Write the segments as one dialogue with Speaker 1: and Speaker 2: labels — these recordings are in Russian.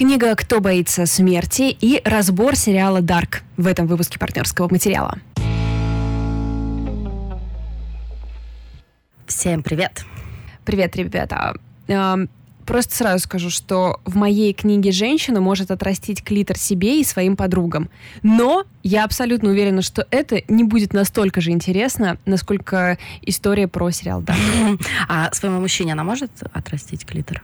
Speaker 1: Книга «Кто боится смерти» и разбор сериала «Дарк» в этом выпуске партнерского материала.
Speaker 2: Всем привет!
Speaker 1: Привет, ребята! Просто сразу скажу, что в моей книге женщина может отрастить клитор себе и своим подругам. Но я абсолютно уверена, что это не будет настолько же интересно, насколько история про сериал «Да».
Speaker 2: А своему мужчине она может отрастить клитор?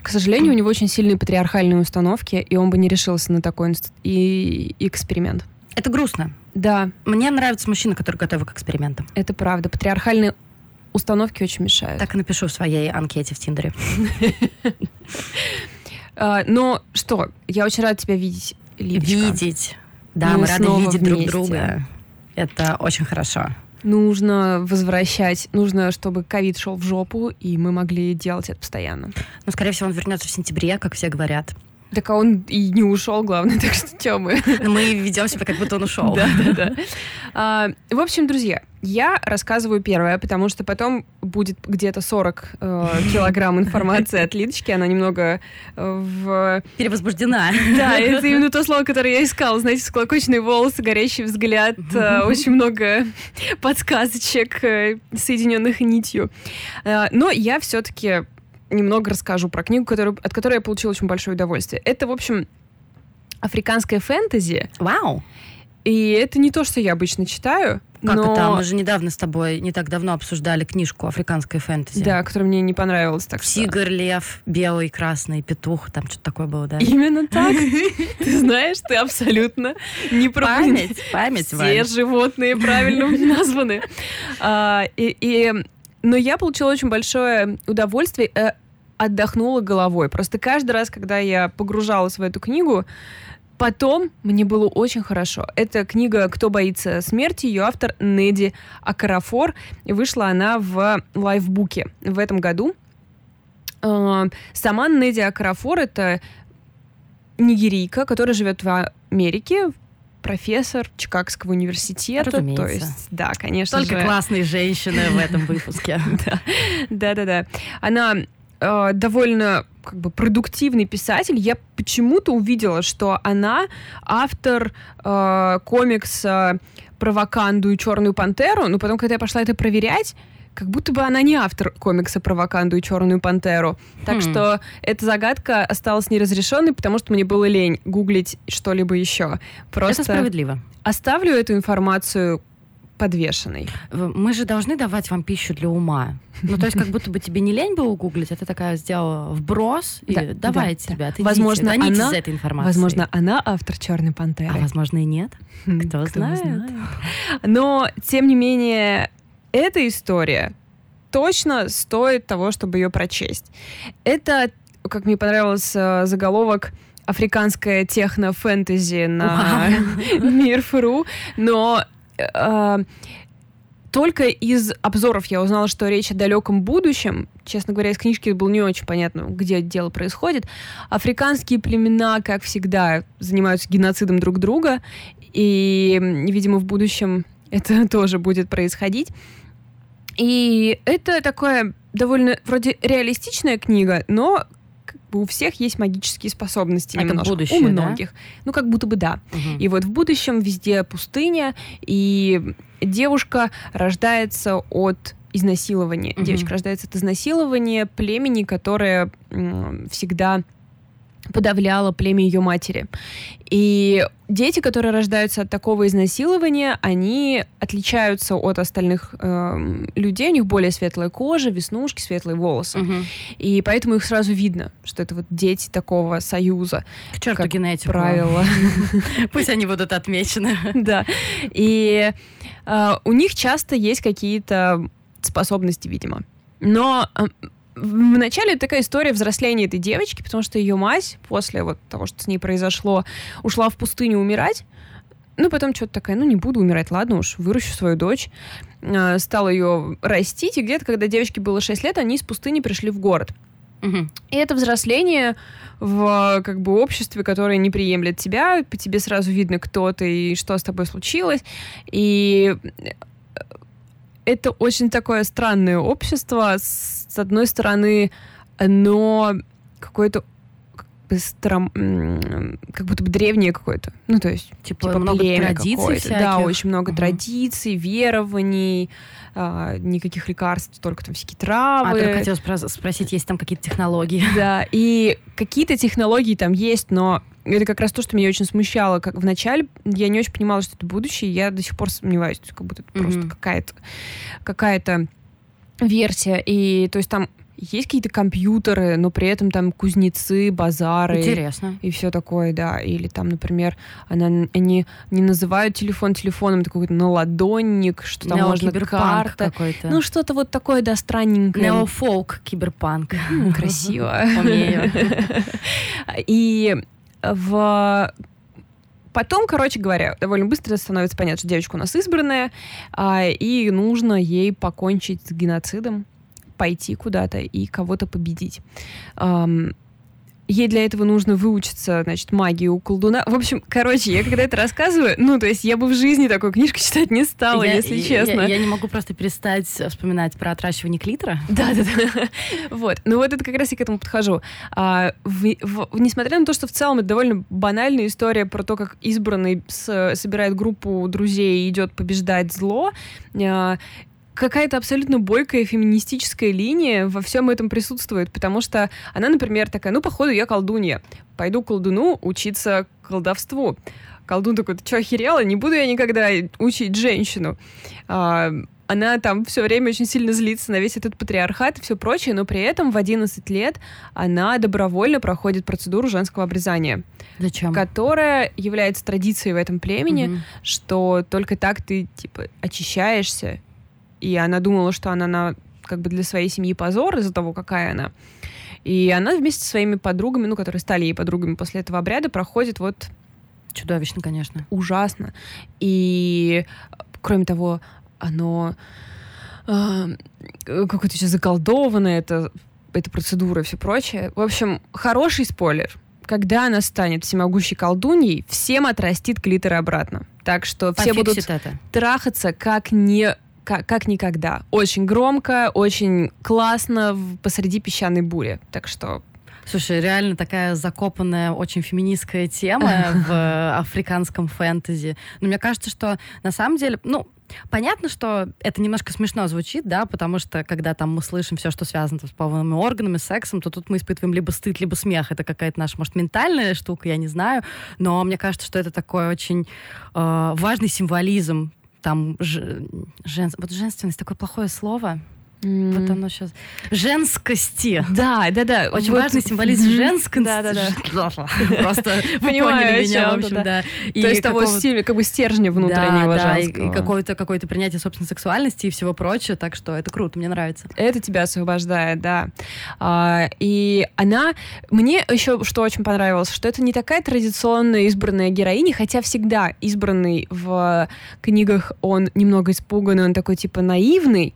Speaker 1: К сожалению, у него очень сильные патриархальные установки, и он бы не решился на такой и эксперимент.
Speaker 2: Это грустно.
Speaker 1: Да.
Speaker 2: Мне нравятся мужчины, которые готовы к экспериментам.
Speaker 1: Это правда. Патриархальные установки очень мешают.
Speaker 2: Так и напишу в своей анкете в Тиндере.
Speaker 1: А, но что, я очень рада тебя видеть.
Speaker 2: Видеть. Да, мы рады видеть друг друга. Это очень хорошо.
Speaker 1: Нужно возвращать, нужно, чтобы ковид шел в жопу, и мы могли делать это постоянно.
Speaker 2: Ну, скорее всего, он вернется в сентябре, как все говорят.
Speaker 1: Так а он и не ушел, главное, так что что мы?
Speaker 2: Мы ведем себя, как будто он ушел.
Speaker 1: Да, да, да. А, в общем, друзья, я рассказываю первое, потому что потом будет где-то 40 э, килограмм информации от Лидочки. Она немного э, в...
Speaker 2: Перевозбуждена.
Speaker 1: Да, это именно то слово, которое я искала. Знаете, склокоченные волосы, горящий взгляд, э, очень много подсказочек, э, соединенных нитью. Э, но я все-таки немного расскажу про книгу, которую, от которой я получила очень большое удовольствие. Это, в общем, африканское фэнтези.
Speaker 2: Вау!
Speaker 1: И это не то, что я обычно читаю.
Speaker 2: Как
Speaker 1: но...
Speaker 2: это? Мы же недавно с тобой, не так давно обсуждали книжку «Африканское фэнтези».
Speaker 1: Да, которая мне не понравилась. Так
Speaker 2: Тигр, что... лев, белый, красный, петух, там что-то такое было, да?
Speaker 1: Именно так. Ты знаешь, ты абсолютно не
Speaker 2: про Память, память,
Speaker 1: Все животные правильно названы. А, и но я получила очень большое удовольствие, э, отдохнула головой. Просто каждый раз, когда я погружалась в эту книгу, Потом мне было очень хорошо. Это книга «Кто боится смерти», ее автор Неди Акарафор. И вышла она в лайфбуке в этом году. Э, сама Неди Акарафор — это нигерийка, которая живет в Америке, профессор Чикагского университета.
Speaker 2: Разумеется.
Speaker 1: То есть, да, конечно
Speaker 2: Только
Speaker 1: же.
Speaker 2: классные женщины в этом выпуске.
Speaker 1: Да-да-да. Она э, довольно как бы продуктивный писатель. Я почему-то увидела, что она автор э, комикса про Ваканду и Черную пантеру, но потом, когда я пошла это проверять, как будто бы она не автор комикса про Ваканду и Черную пантеру. Так хм. что эта загадка осталась неразрешенной, потому что мне было лень гуглить что-либо еще.
Speaker 2: Просто Это справедливо.
Speaker 1: Оставлю эту информацию подвешенной.
Speaker 2: Мы же должны давать вам пищу для ума. Ну, то есть, как будто бы тебе не лень было гуглить, а ты такая сделала вброс, и да, давай да, тебя,
Speaker 1: да. возможно, она, из этой информации. Возможно, она автор «Черной пантеры».
Speaker 2: А возможно, и нет. Хм, кто, Кто знает. знает.
Speaker 1: Но, тем не менее, эта история точно стоит того, чтобы ее прочесть. Это, как мне понравился заголовок, африканская техно-фэнтези на Мир.фру, но э, только из обзоров я узнала, что речь о далеком будущем. Честно говоря, из книжки было не очень понятно, где дело происходит. Африканские племена, как всегда, занимаются геноцидом друг друга, и, видимо, в будущем это тоже будет происходить. И это такое довольно вроде реалистичная книга, но как бы у всех есть магические способности
Speaker 2: это
Speaker 1: немножко.
Speaker 2: будущее,
Speaker 1: у многих.
Speaker 2: Да?
Speaker 1: Ну, как будто бы да. Угу. И вот в будущем везде пустыня, и девушка рождается от изнасилования. Угу. Девочка рождается от изнасилования племени, которое всегда подавляло племя ее матери. И дети, которые рождаются от такого изнасилования, они отличаются от остальных э, людей, у них более светлая кожа, веснушки, светлые волосы. Угу. И поэтому их сразу видно, что это вот дети такого союза.
Speaker 2: К черту как генетику.
Speaker 1: правило.
Speaker 2: Пусть они будут отмечены.
Speaker 1: Да. И э, у них часто есть какие-то способности, видимо. Но э, Вначале такая история взросления этой девочки, потому что ее мать после вот того, что с ней произошло, ушла в пустыню умирать. Ну, потом что-то такая, ну, не буду умирать, ладно уж, выращу свою дочь. Э, стала ее растить, и где-то, когда девочке было 6 лет, они из пустыни пришли в город. Угу. И это взросление в как бы обществе, которое не приемлет тебя, по тебе сразу видно, кто ты и что с тобой случилось. И это очень такое странное общество. С одной стороны, оно какое-то как будто бы древнее какое-то. Ну, то есть,
Speaker 2: типа, типа много традиций всяких.
Speaker 1: Да, очень много угу. традиций, верований, а, никаких лекарств, только там всякие травы.
Speaker 2: А, только хотела спросить, есть там какие-то технологии?
Speaker 1: Да, и какие-то технологии там есть, но это как раз то, что меня очень смущало. Как вначале я не очень понимала, что это будущее, я до сих пор сомневаюсь, как будто это mm-hmm. просто какая-то какая-то версия. И то есть там есть какие-то компьютеры, но при этом там кузнецы, базары.
Speaker 2: Интересно.
Speaker 1: И, и все такое, да. Или там, например, она, они не называют телефон телефоном, это какой-то наладонник, что там можно карта.
Speaker 2: какой-то.
Speaker 1: Ну, что-то вот такое, да, странненькое.
Speaker 2: Неофолк, киберпанк.
Speaker 1: Красиво.
Speaker 2: Умею.
Speaker 1: И в Потом, короче говоря, довольно быстро становится понятно, что девочка у нас избранная, а, и нужно ей покончить с геноцидом, пойти куда-то и кого-то победить. Ей для этого нужно выучиться, значит, магии у колдуна. В общем, короче, я когда это рассказываю, ну, то есть я бы в жизни такой книжку читать не стала, я, если я, честно.
Speaker 2: Я, я не могу просто перестать вспоминать про отращивание клитора.
Speaker 1: Да-да-да. Вот. Ну вот это как раз я к этому подхожу. А, в, в, несмотря на то, что в целом это довольно банальная история про то, как избранный с, собирает группу друзей и идет побеждать зло, а, какая-то абсолютно бойкая феминистическая линия во всем этом присутствует, потому что она, например, такая, ну, походу, я колдунья, пойду колдуну учиться колдовству. Колдун такой, ты что, охерела? Не буду я никогда учить женщину. А, она там все время очень сильно злится на весь этот патриархат и все прочее, но при этом в 11 лет она добровольно проходит процедуру женского обрезания.
Speaker 2: Зачем?
Speaker 1: Которая является традицией в этом племени, угу. что только так ты, типа, очищаешься и она думала, что она на, как бы для своей семьи позор из-за того, какая она. И она вместе со своими подругами, ну, которые стали ей подругами после этого обряда, проходит вот...
Speaker 2: Чудовищно, конечно.
Speaker 1: Ужасно. И, кроме того, оно э, какое-то сейчас заколдованное, это, эта процедура и все прочее. В общем, хороший спойлер. Когда она станет всемогущей колдуньей, всем отрастит клитор обратно. Так что все будут
Speaker 2: это.
Speaker 1: трахаться как не как, как никогда. Очень громко, очень классно посреди песчаной бури. Так что
Speaker 2: Слушай, реально такая закопанная, очень феминистская тема в африканском фэнтези. Но мне кажется, что на самом деле, ну, Понятно, что это немножко смешно звучит, да, потому что когда там мы слышим все, что связано с половыми органами, с сексом, то тут мы испытываем либо стыд, либо смех. Это какая-то наша, может, ментальная штука, я не знаю. Но мне кажется, что это такой очень э, важный символизм там ж, жен, вот женственность такое плохое слово. Mm. Вот оно сейчас. Женскости.
Speaker 1: Да, да, да.
Speaker 2: Очень вот. важный символизм женскости.
Speaker 1: Да, да, да.
Speaker 2: Просто поняли меня, в общем, да.
Speaker 1: То есть того стиля, как бы стержня внутреннего женского.
Speaker 2: и какое-то какое-то принятие собственной сексуальности и всего прочего. Так что это круто, мне нравится.
Speaker 1: Это тебя освобождает, да. А, и она... Мне еще что очень понравилось, что это не такая традиционная избранная героиня, хотя всегда избранный в книгах он немного испуганный, он такой типа наивный,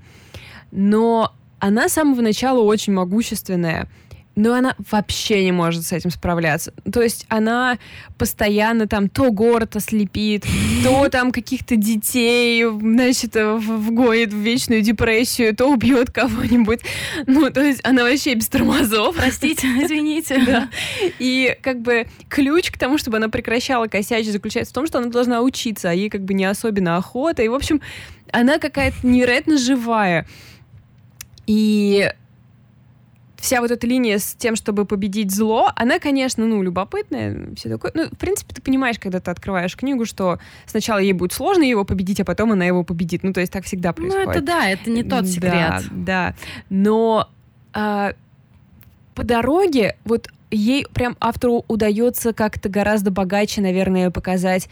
Speaker 1: но она с самого начала очень могущественная но она вообще не может с этим справляться. То есть она постоянно там то город ослепит, то там каких-то детей, значит, вгонит в вечную депрессию, то убьет кого-нибудь. Ну, то есть она вообще без тормозов.
Speaker 2: Простите, извините.
Speaker 1: Да. И как бы ключ к тому, чтобы она прекращала косячить, заключается в том, что она должна учиться, а ей как бы не особенно охота. И, в общем, она какая-то невероятно живая. И вся вот эта линия с тем, чтобы победить зло, она, конечно, ну, любопытная, все такое. Ну, в принципе, ты понимаешь, когда ты открываешь книгу, что сначала ей будет сложно его победить, а потом она его победит. Ну, то есть так всегда происходит.
Speaker 2: Ну, это да, это не тот секрет.
Speaker 1: Да, да. Но а, по дороге вот ей прям автору удается как-то гораздо богаче, наверное, показать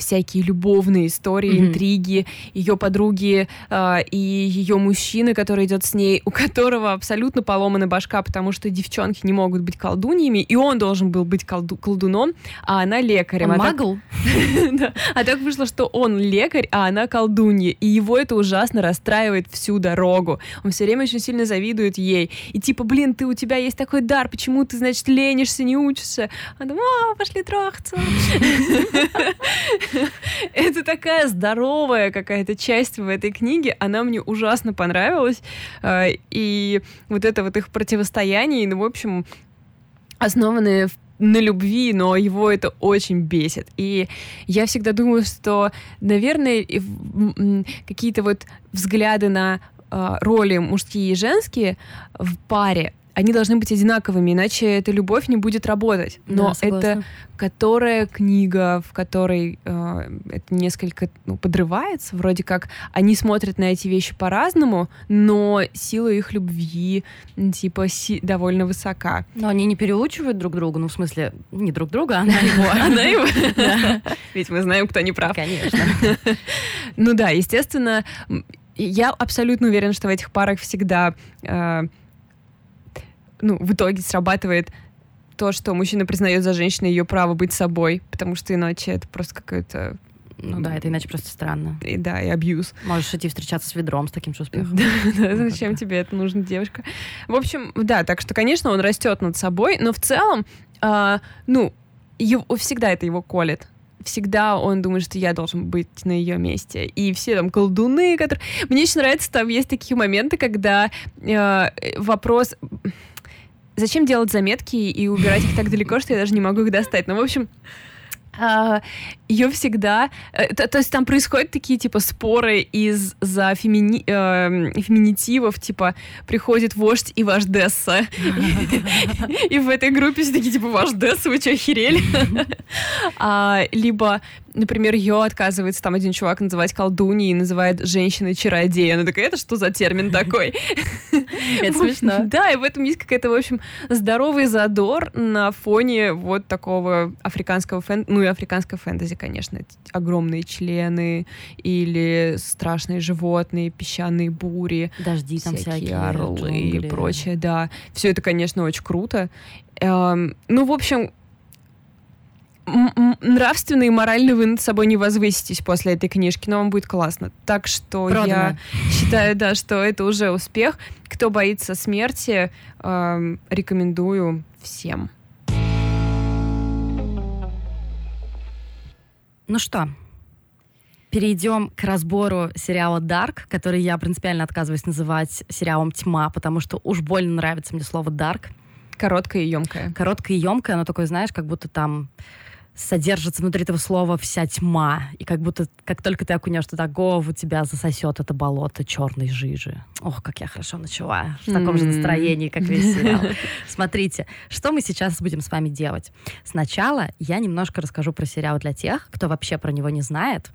Speaker 1: всякие любовные истории, mm-hmm. интриги, ее подруги э, и ее мужчины, который идет с ней, у которого абсолютно поломана башка, потому что девчонки не могут быть колдуньями, и он должен был быть колду- колдуном, а она лекарем.
Speaker 2: Он а магл?
Speaker 1: Так... А так вышло, что он лекарь, а она колдунья, и его это ужасно расстраивает всю дорогу. Он все время очень сильно завидует ей. И типа, блин, ты у тебя есть такой дар, почему ты, значит, ленишься, не учишься? Она думает, а, пошли трахаться. Это такая здоровая какая-то часть в этой книге. Она мне ужасно понравилась. А, и вот это вот их противостояние, ну, в общем, основанные на любви, но его это очень бесит. И я всегда думаю, что, наверное, какие-то вот взгляды на э, роли мужские и женские в паре они должны быть одинаковыми, иначе эта любовь не будет работать. Но да, это которая книга, в которой э, это несколько ну, подрывается, вроде как они смотрят на эти вещи по-разному, но сила их любви типа си довольно высока.
Speaker 2: Но они не переучивают друг друга, ну в смысле не друг друга, а она его. Она его.
Speaker 1: Ведь мы знаем, кто не прав.
Speaker 2: Конечно.
Speaker 1: Ну да, естественно, я абсолютно уверена, что в этих парах всегда э, ну, в итоге срабатывает то, что мужчина признает за женщиной ее право быть собой, потому что иначе это просто какое-то
Speaker 2: ну да, это иначе просто странно.
Speaker 1: И, да, и абьюз.
Speaker 2: Можешь идти встречаться с ведром с таким же успехом.
Speaker 1: Да, зачем тебе это нужно, девушка? В общем, да, так что, конечно, он растет над собой, но в целом, а, ну, всегда это его колет всегда он думает, что я должен быть на ее месте. И все там колдуны, которые... Мне очень нравится, там есть такие моменты, когда э, вопрос... Зачем делать заметки и убирать их так далеко, что я даже не могу их достать? Ну, в общем, а, ее всегда... Э, то, то есть там происходят такие, типа, споры из-за фемини, э, феминитивов, типа, приходит вождь и ваш Десса. И в этой группе все такие, типа, ваш Десса, вы что, охерели? А, либо например, ее отказывается там один чувак называть колдуньей и называет женщиной чародея. Она такая, это что за термин такой?
Speaker 2: Это смешно.
Speaker 1: Да, и в этом есть какая-то, в общем, здоровый задор на фоне вот такого африканского фэнтези, ну и африканского фэнтези, конечно, огромные члены или страшные животные, песчаные бури.
Speaker 2: Дожди там всякие,
Speaker 1: орлы и прочее, да. Все это, конечно, очень круто. Эм, ну, в общем, нравственно и морально вы над собой не возвыситесь после этой книжки, но вам будет классно. Так что Продано. я считаю, да, что это уже успех. Кто боится смерти, э, рекомендую всем.
Speaker 2: Ну что, перейдем к разбору сериала Dark, который я принципиально отказываюсь называть сериалом Тьма, потому что уж больно нравится мне слово Dark.
Speaker 1: Короткое и емкое.
Speaker 2: Короткое и емкое, оно такое, знаешь, как будто там содержится внутри этого слова вся тьма. И как будто, как только ты окунешь туда голову, тебя засосет это болото черной жижи. Ох, как я хорошо начала. В таком же настроении, как весь сериал. Смотрите, что мы сейчас будем с вами делать. Сначала я немножко расскажу про сериал для тех, кто вообще про него не знает,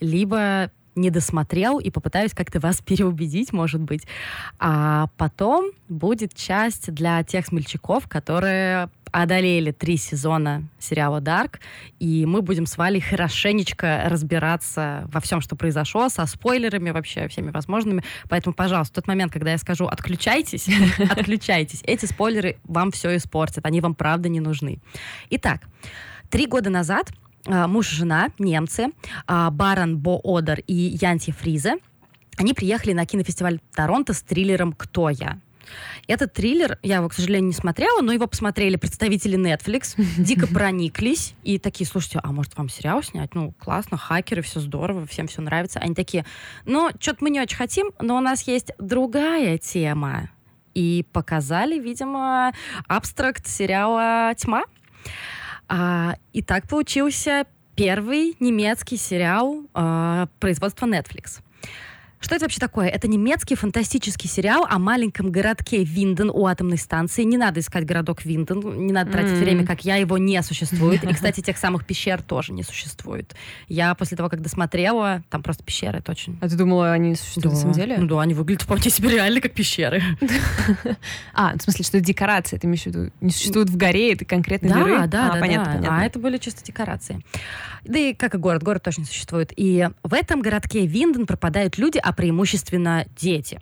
Speaker 2: либо не досмотрел и попытаюсь как-то вас переубедить, может быть. А потом будет часть для тех смельчаков, которые одолели три сезона сериала Dark, и мы будем с Валей хорошенечко разбираться во всем, что произошло, со спойлерами вообще, всеми возможными. Поэтому, пожалуйста, в тот момент, когда я скажу «отключайтесь», отключайтесь. Эти спойлеры вам все испортят, они вам правда не нужны. Итак, три года назад муж и жена, немцы, а, Барон Бо Одер и Янти Фризе, они приехали на кинофестиваль Торонто с триллером «Кто я?». Этот триллер, я его, к сожалению, не смотрела, но его посмотрели представители Netflix, дико прониклись и такие, слушайте, а может вам сериал снять? Ну, классно, хакеры, все здорово, всем все нравится. Они такие, ну, что-то мы не очень хотим, но у нас есть другая тема. И показали, видимо, абстракт сериала «Тьма». А, и так получился первый немецкий сериал а, производства Netflix. Что это вообще такое? Это немецкий фантастический сериал о маленьком городке Винден у атомной станции. Не надо искать городок Винден, не надо тратить mm-hmm. время, как я, его не существует. И, кстати, тех самых пещер тоже не существует. Я после того, как досмотрела, там просто пещеры, это очень...
Speaker 1: А ты думала, они существуют да. на самом деле?
Speaker 2: Ну да, они выглядят вполне себе реально как пещеры.
Speaker 1: А, в смысле, что это декорации, ты имеешь в виду? Не существует в горе, это конкретно
Speaker 2: да,
Speaker 1: миры?
Speaker 2: Да, а, да, понятно, да. понятно. А это были чисто декорации. Да и как и город, город точно существует. И в этом городке Винден пропадают люди, а преимущественно дети.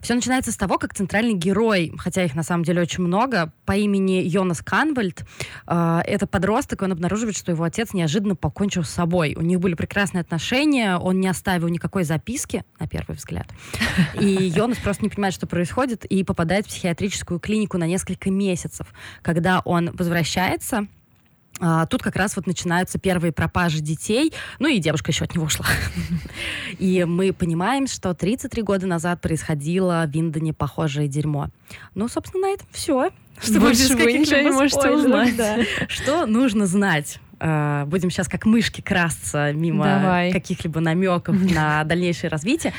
Speaker 2: Все начинается с того, как центральный герой, хотя их на самом деле очень много, по имени Йонас Канвальд, э, это подросток, он обнаруживает, что его отец неожиданно покончил с собой. У них были прекрасные отношения, он не оставил никакой записки, на первый взгляд. И Йонас просто не понимает, что происходит, и попадает в психиатрическую клинику на несколько месяцев. Когда он возвращается, а, тут как раз вот начинаются первые пропажи детей, ну и девушка еще от него ушла. И мы понимаем, что 33 года назад происходило в Виндоне похожее дерьмо. Ну, собственно, на этом все.
Speaker 1: Что больше вы ничего не можете узнать.
Speaker 2: Что нужно знать? А, будем сейчас как мышки красться мимо каких-либо намеков на дальнейшее развитие.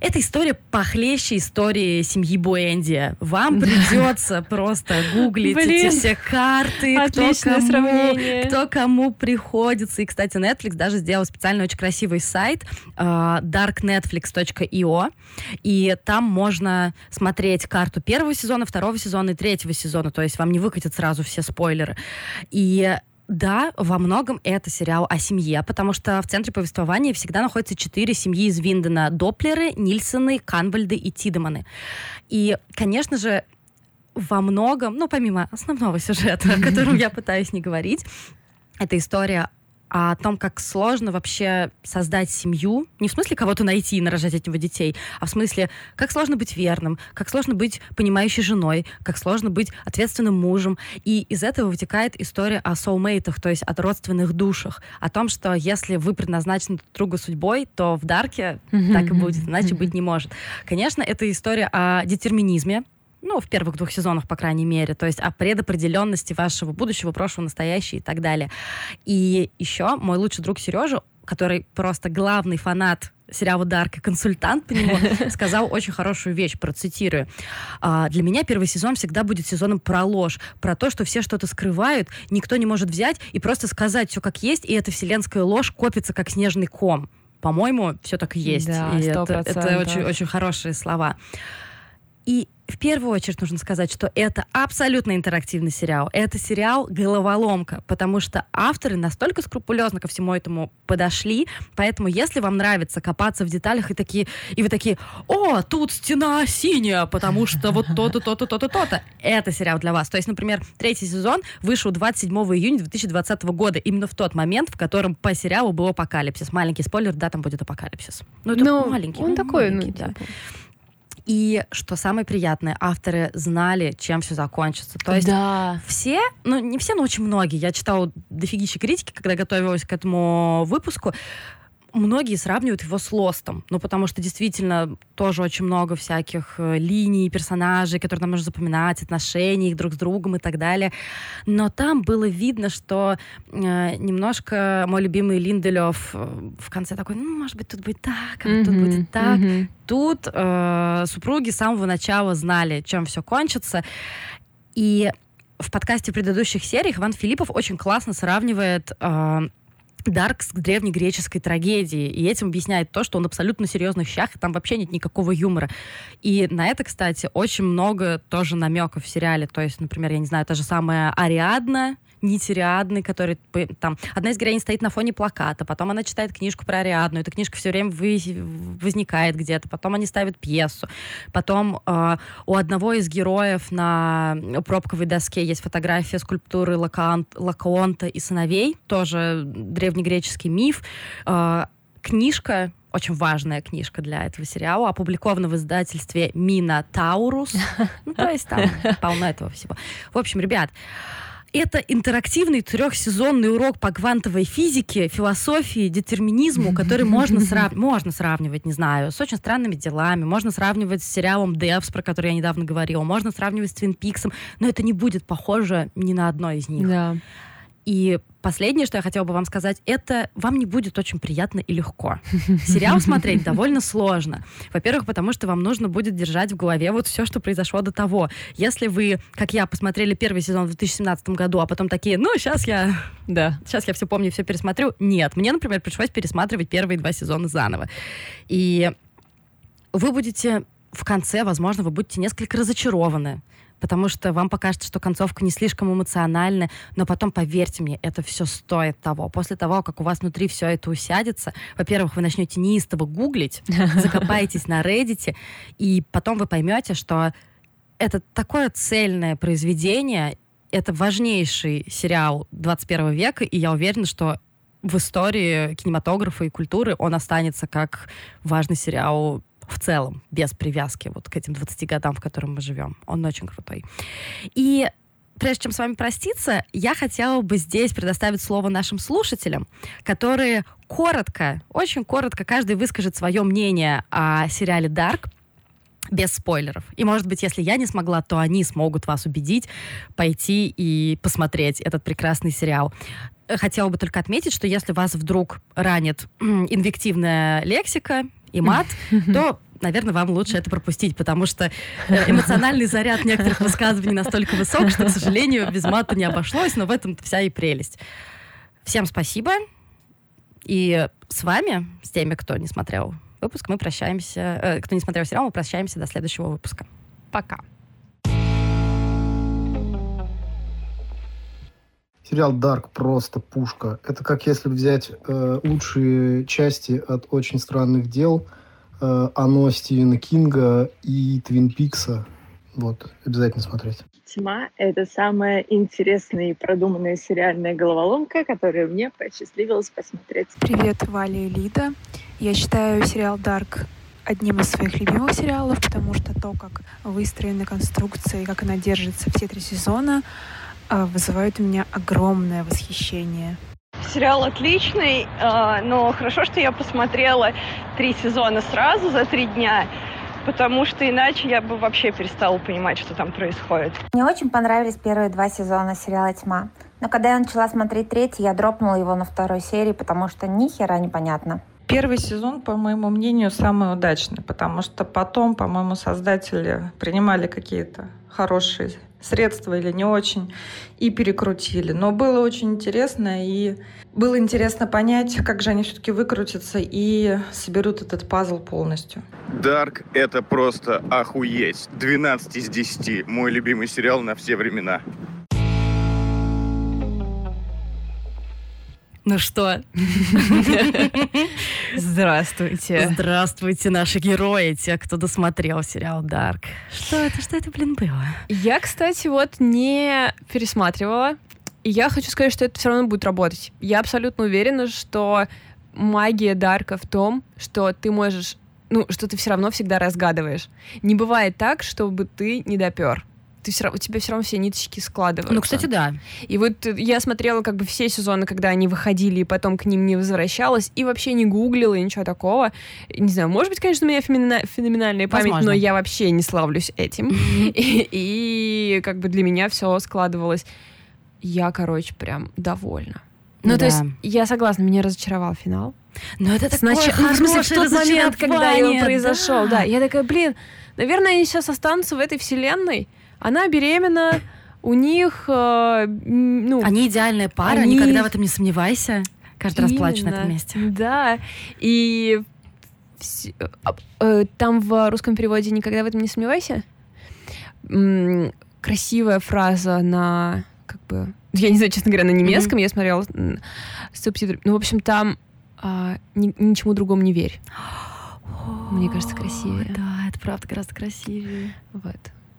Speaker 2: Эта история похлеще истории семьи Буэнди. Вам придется просто гуглить эти все карты, кто кому, кто кому приходится. И, кстати, Netflix даже сделал специально очень красивый сайт uh, darknetflix.io, и там можно смотреть карту первого сезона, второго сезона и третьего сезона, то есть вам не выкатят сразу все спойлеры. И да, во многом это сериал о семье, потому что в центре повествования всегда находятся четыре семьи из Виндена. Доплеры, Нильсоны, Канвальды и Тидеманы. И, конечно же, во многом, ну, помимо основного сюжета, о котором я пытаюсь не говорить, это история о том, как сложно вообще создать семью, не в смысле кого-то найти и нарожать от него детей, а в смысле, как сложно быть верным, как сложно быть понимающей женой, как сложно быть ответственным мужем. И из этого вытекает история о соулмейтах, то есть о родственных душах, о том, что если вы предназначены друг другу судьбой, то в Дарке так и будет, иначе быть не может. Конечно, это история о детерминизме, ну, в первых двух сезонах, по крайней мере, то есть о предопределенности вашего будущего, прошлого, настоящего и так далее. И еще мой лучший друг Сережа, который просто главный фанат сериала «Дарк» и консультант по нему, сказал очень хорошую вещь, процитирую. «А, «Для меня первый сезон всегда будет сезоном про ложь, про то, что все что-то скрывают, никто не может взять и просто сказать все как есть, и эта вселенская ложь копится как снежный ком». По-моему, все так и есть.
Speaker 1: Да,
Speaker 2: и это, это очень, очень хорошие слова. И в первую очередь нужно сказать, что это абсолютно интерактивный сериал. Это сериал головоломка, потому что авторы настолько скрупулезно ко всему этому подошли, поэтому если вам нравится копаться в деталях и такие, и вы такие, о, тут стена синяя, потому что вот то-то, то-то, то-то, то-то, это сериал для вас. То есть, например, третий сезон вышел 27 июня 2020 года, именно в тот момент, в котором по сериалу был апокалипсис. Маленький спойлер, да, там будет апокалипсис.
Speaker 1: Ну, это ну, маленький. Он ну, такой,
Speaker 2: маленький, ну, да. Типа. И что самое приятное, авторы знали, чем все закончится. То есть да. все, ну не все, но очень многие. Я читала дофигища критики, когда готовилась к этому выпуску многие сравнивают его с Лостом, ну, потому что действительно тоже очень много всяких э, линий, персонажей, которые нам нужно запоминать, отношений их друг с другом и так далее. Но там было видно, что э, немножко мой любимый Линделев э, в конце такой, ну, может быть, тут будет так, а mm-hmm, тут будет так. Mm-hmm. Тут э, супруги с самого начала знали, чем все кончится. И в подкасте предыдущих сериях Иван Филиппов очень классно сравнивает э, Дарк с древнегреческой трагедией. И этим объясняет то, что он абсолютно серьезных щах, и там вообще нет никакого юмора. И на это, кстати, очень много тоже намеков в сериале. То есть, например, я не знаю, та же самая Ариадна, нить Ариадны, который там... Одна из героинь стоит на фоне плаката, потом она читает книжку про Ариадну, эта книжка все время вы, возникает где-то, потом они ставят пьесу, потом э, у одного из героев на пробковой доске есть фотография скульптуры Лакаонт, Лакаонта и сыновей, тоже древнегреческий миф. Э, книжка очень важная книжка для этого сериала, опубликована в издательстве Мина Таурус. Ну, то есть там полно этого всего. В общем, ребят, это интерактивный трехсезонный урок по квантовой физике, философии, детерминизму, который можно, срав... можно сравнивать, не знаю, с очень странными делами, можно сравнивать с сериалом Devs, про который я недавно говорила, можно сравнивать с Твин Пиксом, но это не будет похоже ни на одно из них.
Speaker 1: Да.
Speaker 2: И последнее, что я хотела бы вам сказать, это вам не будет очень приятно и легко. Сериал смотреть довольно сложно. Во-первых, потому что вам нужно будет держать в голове вот все, что произошло до того. Если вы, как я, посмотрели первый сезон в 2017 году, а потом такие, ну, сейчас я, да, сейчас я все помню, все пересмотрю. Нет, мне, например, пришлось пересматривать первые два сезона заново. И вы будете в конце, возможно, вы будете несколько разочарованы потому что вам покажется, что концовка не слишком эмоциональная, но потом, поверьте мне, это все стоит того. После того, как у вас внутри все это усядется, во-первых, вы начнете неистово гуглить, закопаетесь на Reddit, и потом вы поймете, что это такое цельное произведение, это важнейший сериал 21 века, и я уверена, что в истории кинематографа и культуры он останется как важный сериал в целом, без привязки вот к этим 20 годам, в котором мы живем. Он очень крутой. И прежде чем с вами проститься, я хотела бы здесь предоставить слово нашим слушателям, которые коротко, очень коротко, каждый выскажет свое мнение о сериале «Дарк», без спойлеров. И, может быть, если я не смогла, то они смогут вас убедить пойти и посмотреть этот прекрасный сериал. Хотела бы только отметить, что если вас вдруг ранит инвективная лексика и мат, то наверное, вам лучше это пропустить, потому что э, эмоциональный заряд некоторых высказываний настолько высок, что, к сожалению, без мата не обошлось, но в этом вся и прелесть. Всем спасибо. И с вами, с теми, кто не смотрел выпуск, мы прощаемся. Э, кто не смотрел сериал, мы прощаемся до следующего выпуска.
Speaker 1: Пока.
Speaker 3: Сериал Dark просто пушка. Это как если взять э, лучшие части от очень странных дел, э, оно Стивена Кинга и Твин Пикса. Вот, обязательно смотреть.
Speaker 4: «Тьма» — это самая интересная и продуманная сериальная головоломка, которую мне посчастливилось посмотреть.
Speaker 5: Привет, Валя и Лида. Я считаю сериал «Дарк» одним из своих любимых сериалов, потому что то, как выстроена конструкция и как она держится все три сезона, а, вызывает у меня огромное восхищение.
Speaker 4: Сериал отличный, а, но хорошо, что я посмотрела три сезона сразу за три дня потому что иначе я бы вообще перестала понимать, что там происходит.
Speaker 6: Мне очень понравились первые два сезона сериала «Тьма». Но когда я начала смотреть третий, я дропнула его на второй серии, потому что ни хера непонятно.
Speaker 7: Первый сезон, по моему мнению, самый удачный, потому что потом, по-моему, создатели принимали какие-то хорошие средства или не очень, и перекрутили. Но было очень интересно, и было интересно понять, как же они все-таки выкрутятся и соберут этот пазл полностью.
Speaker 8: Дарк — это просто охуеть. 12 из 10. Мой любимый сериал на все времена.
Speaker 2: Ну что?
Speaker 1: Здравствуйте.
Speaker 2: Здравствуйте, наши герои, те, кто досмотрел сериал Дарк. Что это, что это, блин, было?
Speaker 1: Я, кстати, вот не пересматривала. И я хочу сказать, что это все равно будет работать. Я абсолютно уверена, что магия Дарка в том, что ты можешь ну, что ты все равно всегда разгадываешь. Не бывает так, чтобы ты не допер ты все у тебя все равно все ниточки складываются.
Speaker 2: Ну, кстати, да.
Speaker 1: И вот я смотрела как бы все сезоны, когда они выходили, и потом к ним не возвращалась, и вообще не гуглила, и ничего такого. Не знаю, может быть, конечно, у меня фемина- феноменальная память, Возможно. но я вообще не славлюсь этим. И как бы для меня все складывалось. Я, короче, прям довольна. Ну, то есть, я согласна, меня разочаровал финал.
Speaker 2: Но это такой Снач... ну, в смысле, в тот момент,
Speaker 1: когда его произошел, да. Я такая, блин, наверное, они сейчас останутся в этой вселенной, она беременна, у них, э, ну...
Speaker 2: Они идеальная пара, они... никогда в этом не сомневайся. Каждый Именно. раз плачу на этом месте.
Speaker 1: Да, и э, там в русском переводе «никогда в этом не сомневайся» красивая фраза на как бы я не знаю, честно говоря, на немецком mm-hmm. я смотрела субтитры. Ну, в общем, там а, ни, ничему другому не верь. Мне кажется, красивее.
Speaker 2: Да, это правда гораздо красивее.
Speaker 1: Вот.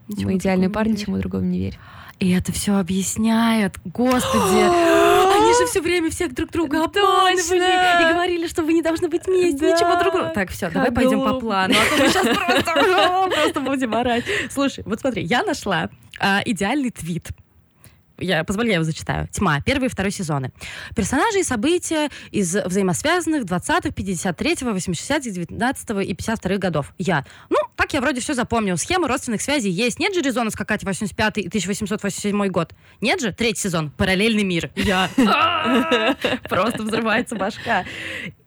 Speaker 1: Ничего Мы идеальный парень, ничему другому не верь.
Speaker 2: И это все объясняет. Господи, они же все время всех друг друга обманывали и говорили, что вы не должны быть вместе, ничего другого. Так, все, давай пойдем по плану, а то мы сейчас просто будем орать. Слушай, вот смотри, я нашла а, идеальный твит я позволю, я его зачитаю. «Тьма», первый и второй сезоны. Персонажи и события из взаимосвязанных 20-х, 53-го, 80-х, 19-го и 52-х годов. Я. Ну, так я вроде все запомнил. Схемы родственных связей есть. Нет же резона скакать в 85 и 1887 год? Нет же? Третий сезон. Параллельный мир. Я. Просто взрывается башка.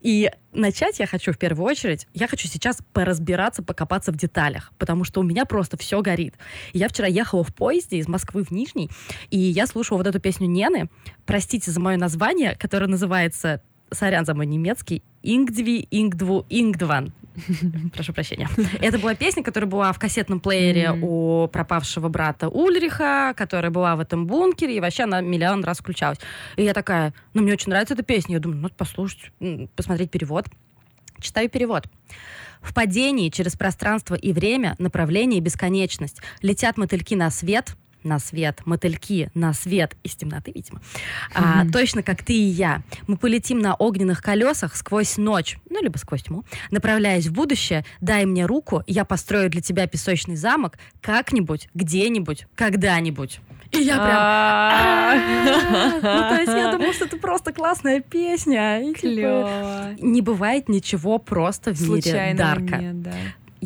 Speaker 2: И начать я хочу в первую очередь, я хочу сейчас поразбираться, покопаться в деталях, потому что у меня просто все горит. Я вчера ехала в поезде из Москвы в Нижний, и я слушала вот эту песню Нены, простите за мое название, которое называется сорян за мой немецкий, Ингдви, Ингдву, Ингдван. Прошу прощения. Это была песня, которая была в кассетном плеере mm-hmm. у пропавшего брата Ульриха, которая была в этом бункере, и вообще она миллион раз включалась. И я такая, ну, мне очень нравится эта песня. Я думаю, ну, послушать, посмотреть перевод. Читаю перевод. В падении через пространство и время, направление и бесконечность летят мотыльки на свет, на свет, мотыльки на свет из темноты, видимо. А, точно как ты и я. Мы полетим на огненных колесах сквозь ночь, ну, либо сквозь тьму, направляясь в будущее. Дай мне руку, я построю для тебя песочный замок как-нибудь, где-нибудь, когда-нибудь. И я прям... Ну, то есть я думала, что это просто классная песня. И, типа. Не бывает ничего просто в мире Дарка.
Speaker 1: да.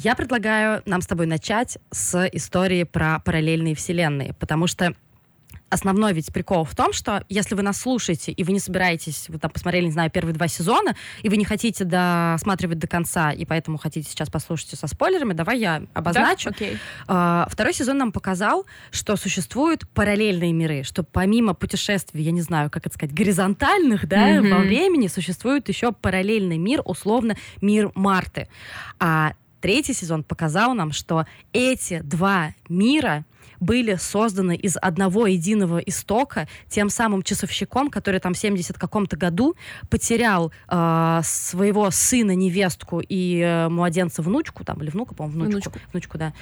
Speaker 2: Я предлагаю нам с тобой начать с истории про параллельные вселенные, потому что основной ведь прикол в том, что если вы нас слушаете, и вы не собираетесь, вы там посмотрели, не знаю, первые два сезона, и вы не хотите досматривать до конца, и поэтому хотите сейчас послушать со спойлерами, давай я обозначу.
Speaker 1: Да? Окей.
Speaker 2: А, Второй сезон нам показал, что существуют параллельные миры, что помимо путешествий, я не знаю, как это сказать, горизонтальных, да,
Speaker 1: Мгм.
Speaker 2: во времени, существует еще параллельный мир, условно, мир Марты. А третий сезон показал нам, что эти два мира были созданы из одного единого истока тем самым часовщиком, который там в 70 каком-то году потерял э, своего сына, невестку и э, младенца внучку, там, или внука, по-моему, внучку.
Speaker 1: Внучку.
Speaker 2: Внучку, да.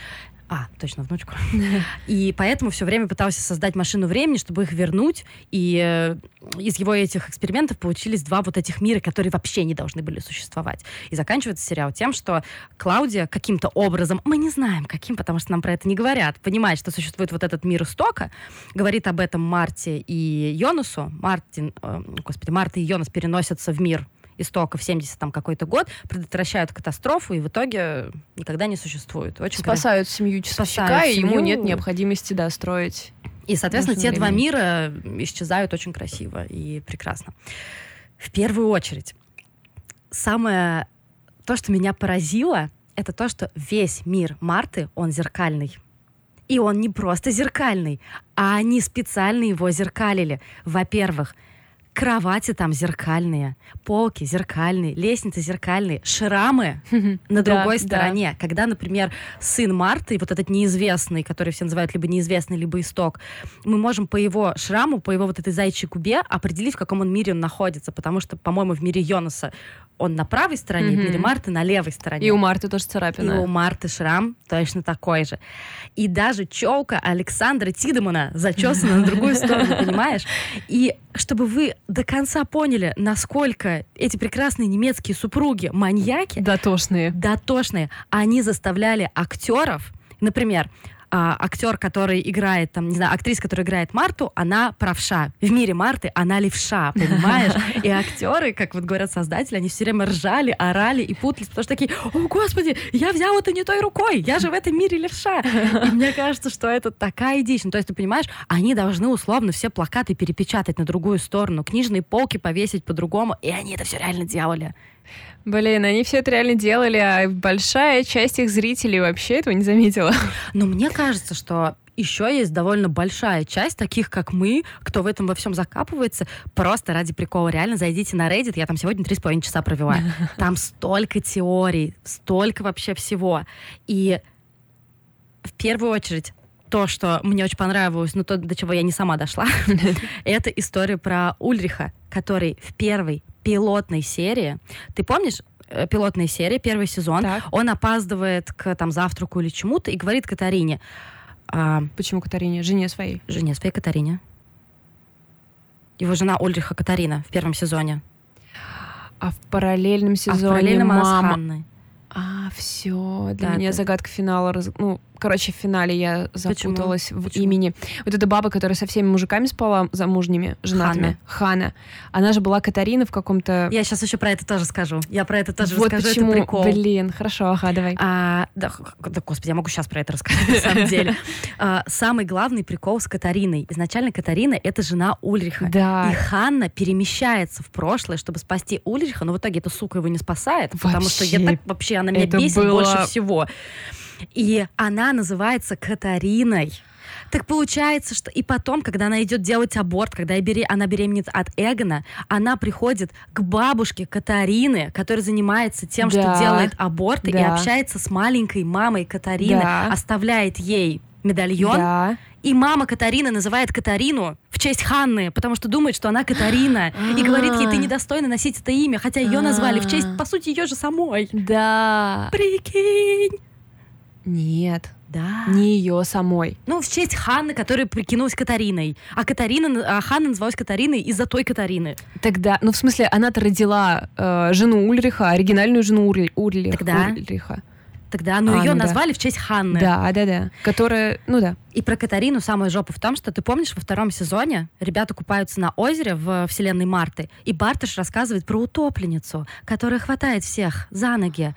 Speaker 2: А, точно, внучку. И поэтому все время пытался создать машину времени, чтобы их вернуть. И э, из его этих экспериментов получились два вот этих мира, которые вообще не должны были существовать. И заканчивается сериал тем, что Клаудия каким-то образом, мы не знаем каким, потому что нам про это не говорят, понимает, что существует вот этот мир истока, говорит об этом Марте и Йонасу. Мартин, э, господи, Марта и Йонас переносятся в мир истока в 70 там какой-то год, предотвращают катастрофу и в итоге никогда не существует. Очень красиво.
Speaker 1: Спасают семью часовщика, и ему нет необходимости, да, строить.
Speaker 2: И, соответственно, те два мира исчезают очень красиво и прекрасно. В первую очередь, самое то, что меня поразило, это то, что весь мир Марты, он зеркальный. И он не просто зеркальный, а они специально его зеркалили. Во-первых, кровати там зеркальные, полки зеркальные, лестницы зеркальные, шрамы на другой стороне. Когда, например, сын Марты, вот этот неизвестный, который все называют либо неизвестный, либо исток, мы можем по его шраму, по его вот этой зайчьей губе определить, в каком он мире он находится. Потому что, по-моему, в мире Йонаса он на правой стороне,
Speaker 1: Мгм.
Speaker 2: мире Марты на левой стороне.
Speaker 1: И у Марты тоже
Speaker 2: И
Speaker 1: царапина.
Speaker 2: у Марты шрам точно такой же. И даже челка Александра Тидемана зачесана на другую сторону, понимаешь? И чтобы вы до конца поняли, насколько эти прекрасные немецкие супруги маньяки,
Speaker 1: Дотошные.
Speaker 2: дотошные, они заставляли актеров, например, а, актер, который играет, там, не знаю, актриса, которая играет Марту, она правша. В мире Марты она левша, понимаешь? И актеры, как вот говорят создатели, они все время ржали, орали и путались, потому что такие, о, господи, я взял это не той рукой, я же в этом мире левша. И мне кажется, что это такая дичь. Ну, то есть, ты понимаешь, они должны условно все плакаты перепечатать на другую сторону, книжные полки повесить по-другому, и они это все реально делали.
Speaker 1: Блин, они все это реально делали, а большая часть их зрителей вообще этого не заметила.
Speaker 2: Но мне кажется, что еще есть довольно большая часть таких, как мы, кто в этом во всем закапывается, просто ради прикола. Реально зайдите на Reddit, я там сегодня три с половиной часа провела. Там столько теорий, столько вообще всего. И в первую очередь то, что мне очень понравилось, но то, до чего я не сама дошла, это история про Ульриха, который в первой пилотной серии, ты помнишь, э, пилотная серия, первый сезон,
Speaker 1: Так.
Speaker 2: он опаздывает к там завтраку или чему-то и говорит Катарине, а,
Speaker 1: Почему Катарине? Жене своей.
Speaker 2: жене своей Катарине. Его жена Ульриха Катарина в первом сезоне.
Speaker 1: А в параллельном
Speaker 2: а
Speaker 1: сезоне
Speaker 2: в параллельном она с
Speaker 1: мама...
Speaker 2: Ханной.
Speaker 1: А, все. Для
Speaker 2: Да,
Speaker 1: меня
Speaker 2: это-
Speaker 1: загадка финала. раз- Ну, короче, в финале я
Speaker 2: Почему?
Speaker 1: запуталась в
Speaker 2: Почему?
Speaker 1: имени. Вот эта баба, которая со всеми мужиками спала, замужними, женатыми. Хана. Она же была Катарина в каком-то...
Speaker 2: Я сейчас еще про это тоже скажу. Я про это тоже
Speaker 1: вот
Speaker 2: расскажу,
Speaker 1: почему.
Speaker 2: это прикол.
Speaker 1: Блин, хорошо, ага, давай.
Speaker 2: А, да, да, господи, я могу сейчас про это рассказать, на самом деле. А, самый главный прикол с Катариной. Изначально Катарина — это жена Ульриха.
Speaker 1: Да.
Speaker 2: И Ханна перемещается в прошлое, чтобы спасти Ульриха, но в итоге эта сука его не спасает, потому что я
Speaker 1: Вообще.
Speaker 2: так вообще, она меня бесит
Speaker 1: было-
Speaker 2: больше всего. И она называется Катариной. Так получается, что и потом, когда она идет делать аборт, когда бере- она беременеет от Эгона, она приходит к бабушке Катарины, которая занимается тем,
Speaker 1: Да.
Speaker 2: что делает аборты, и
Speaker 1: Да.
Speaker 2: общается с маленькой мамой Катарины,
Speaker 1: Да.
Speaker 2: оставляет ей медальон,
Speaker 1: Да.
Speaker 2: и мама Катарины называет Катарину в честь Ханны, потому что думает, что она Катарина. И говорит ей, ты недостойна носить это имя, хотя ее назвали в честь, по сути, ее же самой.
Speaker 1: Да.
Speaker 2: Прикинь.
Speaker 1: Нет,
Speaker 2: Да.
Speaker 1: не ее самой.
Speaker 2: Ну, в честь Ханны, которая прикинулась Катариной. А Катарина, а Ханна называлась Катариной из-за той Катарины.
Speaker 1: Тогда, ну в смысле, она-то родила э, жену Ульриха, оригинальную жену Урли, Урли-
Speaker 2: Тогда?
Speaker 1: Ульриха.
Speaker 2: Тогда, ну,
Speaker 1: А,
Speaker 2: ее
Speaker 1: ну да.
Speaker 2: назвали в честь Ханны.
Speaker 1: Да, да, да. Которая, ну да.
Speaker 2: И про Катарину самая жопа в том, что ты помнишь, во втором сезоне ребята купаются на озере в вселенной Марты, и Бартыш рассказывает про утопленницу, которая хватает всех за ноги.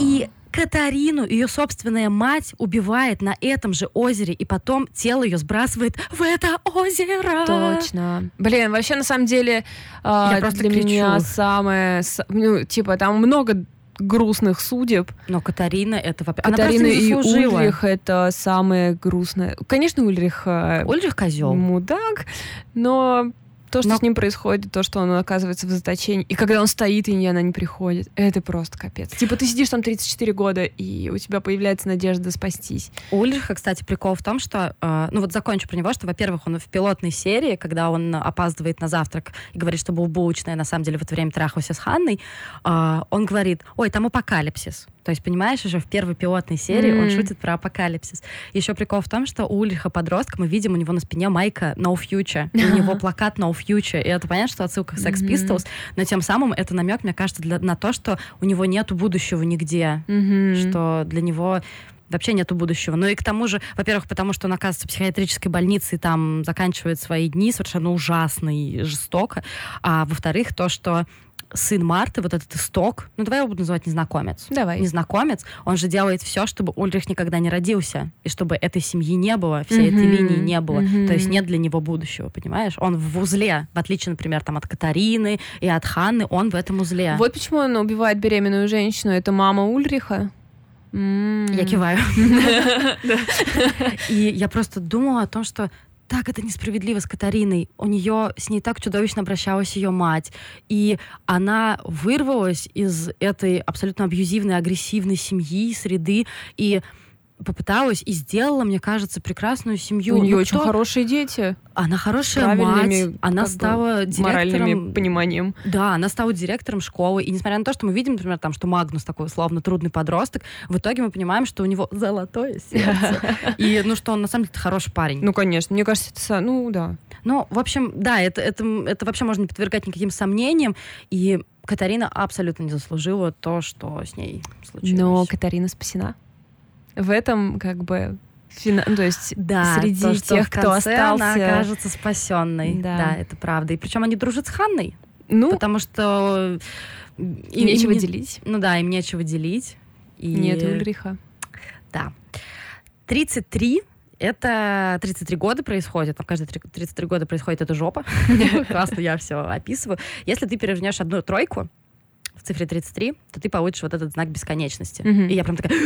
Speaker 2: И Катарину, ее собственная мать, убивает на этом же озере, и потом тело ее сбрасывает в это озеро.
Speaker 1: Точно. Блин, вообще, на самом деле, а,
Speaker 2: Я просто
Speaker 1: для
Speaker 2: кричу.
Speaker 1: меня самое... Ну, типа, там много грустных судеб.
Speaker 2: Но Катарина это вообще...
Speaker 1: Катарина и. Ульрих — это самое грустное. Конечно, Ульрих э,
Speaker 2: Ульрих козел.
Speaker 1: мудак, но то, что
Speaker 2: Но-
Speaker 1: с ним происходит, то, что он оказывается в заточении, и когда он стоит, и она не приходит, это просто капец. Типа ты сидишь там 34 года, и у тебя появляется надежда спастись.
Speaker 2: У Ульриха, кстати, прикол в том, что, э, ну вот закончу про него, что, во-первых, он в пилотной серии, когда он опаздывает на завтрак и говорит, что был булочная, на самом деле в это время трахался с Ханной, э, он говорит, ой, там апокалипсис. То есть, понимаешь, уже в первой пилотной серии он
Speaker 1: М.
Speaker 2: шутит про апокалипсис. Еще прикол в том, что у Ульриха подростка мы видим, у него на спине майка No Future, у него плакат No Future, и это понятно, что отсылка к Sex. Pistols, но тем самым это намек, мне кажется, для- на то, что у него нету будущего нигде,
Speaker 1: Мгм.
Speaker 2: что для него вообще нету будущего. Ну и к тому же, во-первых, потому что он оказывается в психиатрической больнице и там заканчивает свои дни совершенно ужасно и жестоко. А во-вторых, то, что сын Марты, вот этот исток, ну давай его буду называть незнакомец.
Speaker 1: Давай.
Speaker 2: Незнакомец, он же делает все, чтобы Ульрих никогда не родился, и чтобы этой семьи не было, всей этой
Speaker 1: Мгм.
Speaker 2: линии не было.
Speaker 1: Мгм.
Speaker 2: То есть нет для него будущего, понимаешь? Он в узле, в отличие, например, там от Катарины и от Ханны, он в этом узле.
Speaker 1: Вот почему он убивает беременную женщину. Это мама Ульриха. М.
Speaker 2: Я киваю. И я просто думала о том, что так это несправедливо с Катариной. У нее с ней так чудовищно обращалась ее мать. И она вырвалась из этой абсолютно абьюзивной, агрессивной семьи, среды, и попыталась и сделала, мне кажется, прекрасную семью.
Speaker 1: У нее
Speaker 2: Ну,
Speaker 1: очень
Speaker 2: кто-
Speaker 1: хорошие дети.
Speaker 2: Она хорошая мать. Она
Speaker 1: бы,
Speaker 2: стала
Speaker 1: Моральными
Speaker 2: директором
Speaker 1: пониманием.
Speaker 2: да, она стала директором школы. И несмотря на то, что мы видим, например, там, что Магнус такой условно трудный подросток, в итоге мы понимаем, что у него золотое сердце. И, ну, что он на самом деле хороший парень.
Speaker 1: Ну, конечно. Мне кажется, это... Ну, да.
Speaker 2: Ну, в общем, да, это, это, это вообще можно не подвергать никаким сомнениям. И Катарина абсолютно не заслужила то, что с ней случилось.
Speaker 1: Но Катарина спасена. В этом, как бы, фина- ну, то есть
Speaker 2: да,
Speaker 1: среди
Speaker 2: то, что
Speaker 1: тех, кто
Speaker 2: конце она
Speaker 1: остался...
Speaker 2: окажется спасенной.
Speaker 1: Да.
Speaker 2: Да. это правда. И причем они дружат с Ханной,
Speaker 1: Ну,
Speaker 2: потому что им,
Speaker 1: нечего
Speaker 2: им
Speaker 1: делить.
Speaker 2: Ну да, им нечего делить. И...
Speaker 1: Нет Ульриха.
Speaker 2: Да. 33 это 33 года происходит, там каждые три- 33 года происходит эта жопа. Классно я все описываю. Если ты перевернешь одну тройку в цифре 33, то ты получишь вот этот знак бесконечности. И я прям такая...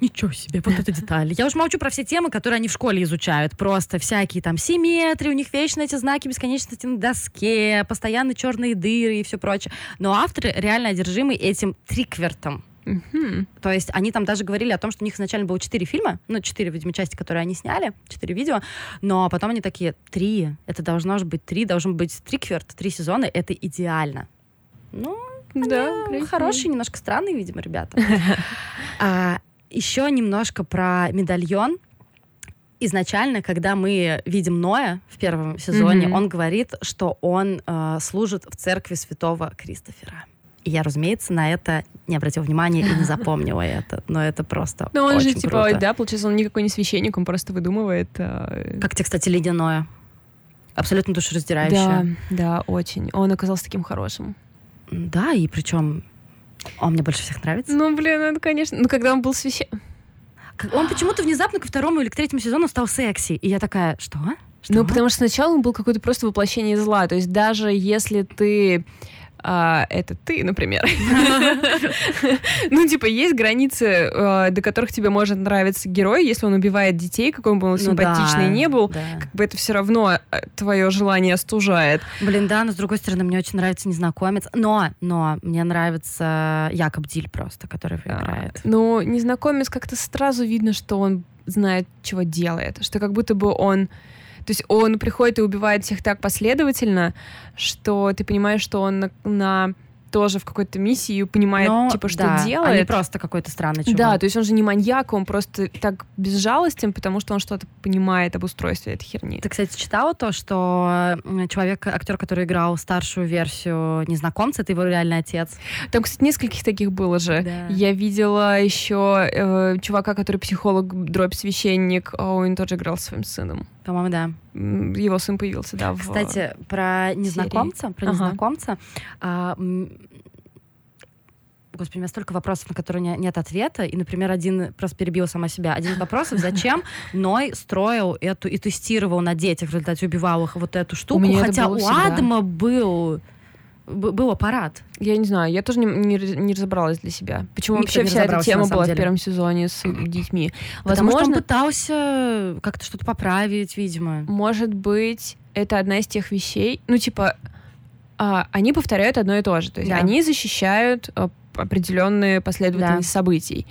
Speaker 2: Ничего себе, вот эта деталь. Я уже молчу про все темы, которые они в школе изучают. Просто всякие там симметрии, у них вечно эти знаки бесконечности на доске, постоянно черные дыры и все прочее. Но авторы реально одержимы этим триквертом.
Speaker 1: Мгм.
Speaker 2: То есть они там даже говорили о том, что у них изначально было четыре фильма, ну, четыре, видимо, части, которые они сняли, четыре видео, но потом они такие, три, это должно же быть три, должен быть трикверт, три сезона, это идеально. Ну,
Speaker 1: Да,
Speaker 2: они хорошие, немножко странные, видимо, ребята. А, еще немножко про медальон. Изначально, когда мы видим Ноя в первом сезоне,
Speaker 1: Мгм.
Speaker 2: он говорит, что он э, служит в церкви святого Кристофера. И я, разумеется, на это не обратила внимания и не запомнила это. Но это просто
Speaker 1: Ну, он же,
Speaker 2: очень
Speaker 1: типа,
Speaker 2: круто.
Speaker 1: да, получается, он никакой не священник, он просто выдумывает. а,
Speaker 2: Как тебе, кстати, ледяное? Абсолютно
Speaker 1: Да,
Speaker 2: душераздирающее.
Speaker 1: да, очень. Он оказался таким хорошим.
Speaker 2: Да, и причем он мне больше всех нравится.
Speaker 1: Ну, блин, это, конечно... Ну, когда он был священник...
Speaker 2: Он почему-то внезапно ко второму или к третьему сезону стал секси. И я такая, что? Что?
Speaker 1: Ну, потому что сначала он был какое-то просто воплощение зла. То есть даже если ты... а, это ты, например. Ну, типа, есть границы, э, до которых тебе может нравиться герой, если он убивает детей, какой бы он
Speaker 2: Ну
Speaker 1: симпатичный не был, как бы это все равно твое желание остужает.
Speaker 2: Блин, да, но с другой стороны, мне очень нравится незнакомец. Но, но мне нравится Якоб Диль просто, который играет.
Speaker 1: Ну, незнакомец как-то сразу видно, что он знает, чего делает. Что как будто бы он... То есть он приходит и убивает всех так последовательно, что ты понимаешь, что он на, на тоже в какой-то миссии понимает,
Speaker 2: Но,
Speaker 1: типа, что
Speaker 2: да, а не
Speaker 1: делает.
Speaker 2: просто какой-то странный чувак.
Speaker 1: Да, то есть он же не маньяк, он просто так безжалостен, потому что он что-то понимает об устройстве этой херни.
Speaker 2: Ты, кстати, читала то, что человек, актер, который играл старшую версию незнакомца, это его реальный отец.
Speaker 1: Там, кстати, нескольких таких было же.
Speaker 2: Да.
Speaker 1: Я видела еще э, чувака, который психолог, дробь священник, а он тоже играл своим сыном.
Speaker 2: По-моему, да.
Speaker 1: Его сын появился, да. в-
Speaker 2: Кстати, про незнакомца, про
Speaker 1: Ага.
Speaker 2: незнакомца. а, Господи, у меня столько вопросов, на которые не- нет ответа. И, например, один просто перебил сама себя. Один из вопросов, зачем Ной строил эту и тестировал на детях, в результате убивал их вот эту штуку,
Speaker 1: меня это
Speaker 2: хотя у
Speaker 1: всегда.
Speaker 2: Адама был был аппарат.
Speaker 1: Я не знаю, я тоже не, не не разобралась для себя. Почему
Speaker 2: Никто
Speaker 1: вообще вся эта тема была в
Speaker 2: деле.
Speaker 1: первом сезоне с детьми?
Speaker 2: Потому что он
Speaker 1: Возможно,
Speaker 2: пытался как-то что-то поправить, видимо.
Speaker 1: может быть, это одна из тех вещей, ну, типа, а, они повторяют одно и то же. То есть
Speaker 2: Да.
Speaker 1: они защищают а, определенные последовательность
Speaker 2: Да.
Speaker 1: событий.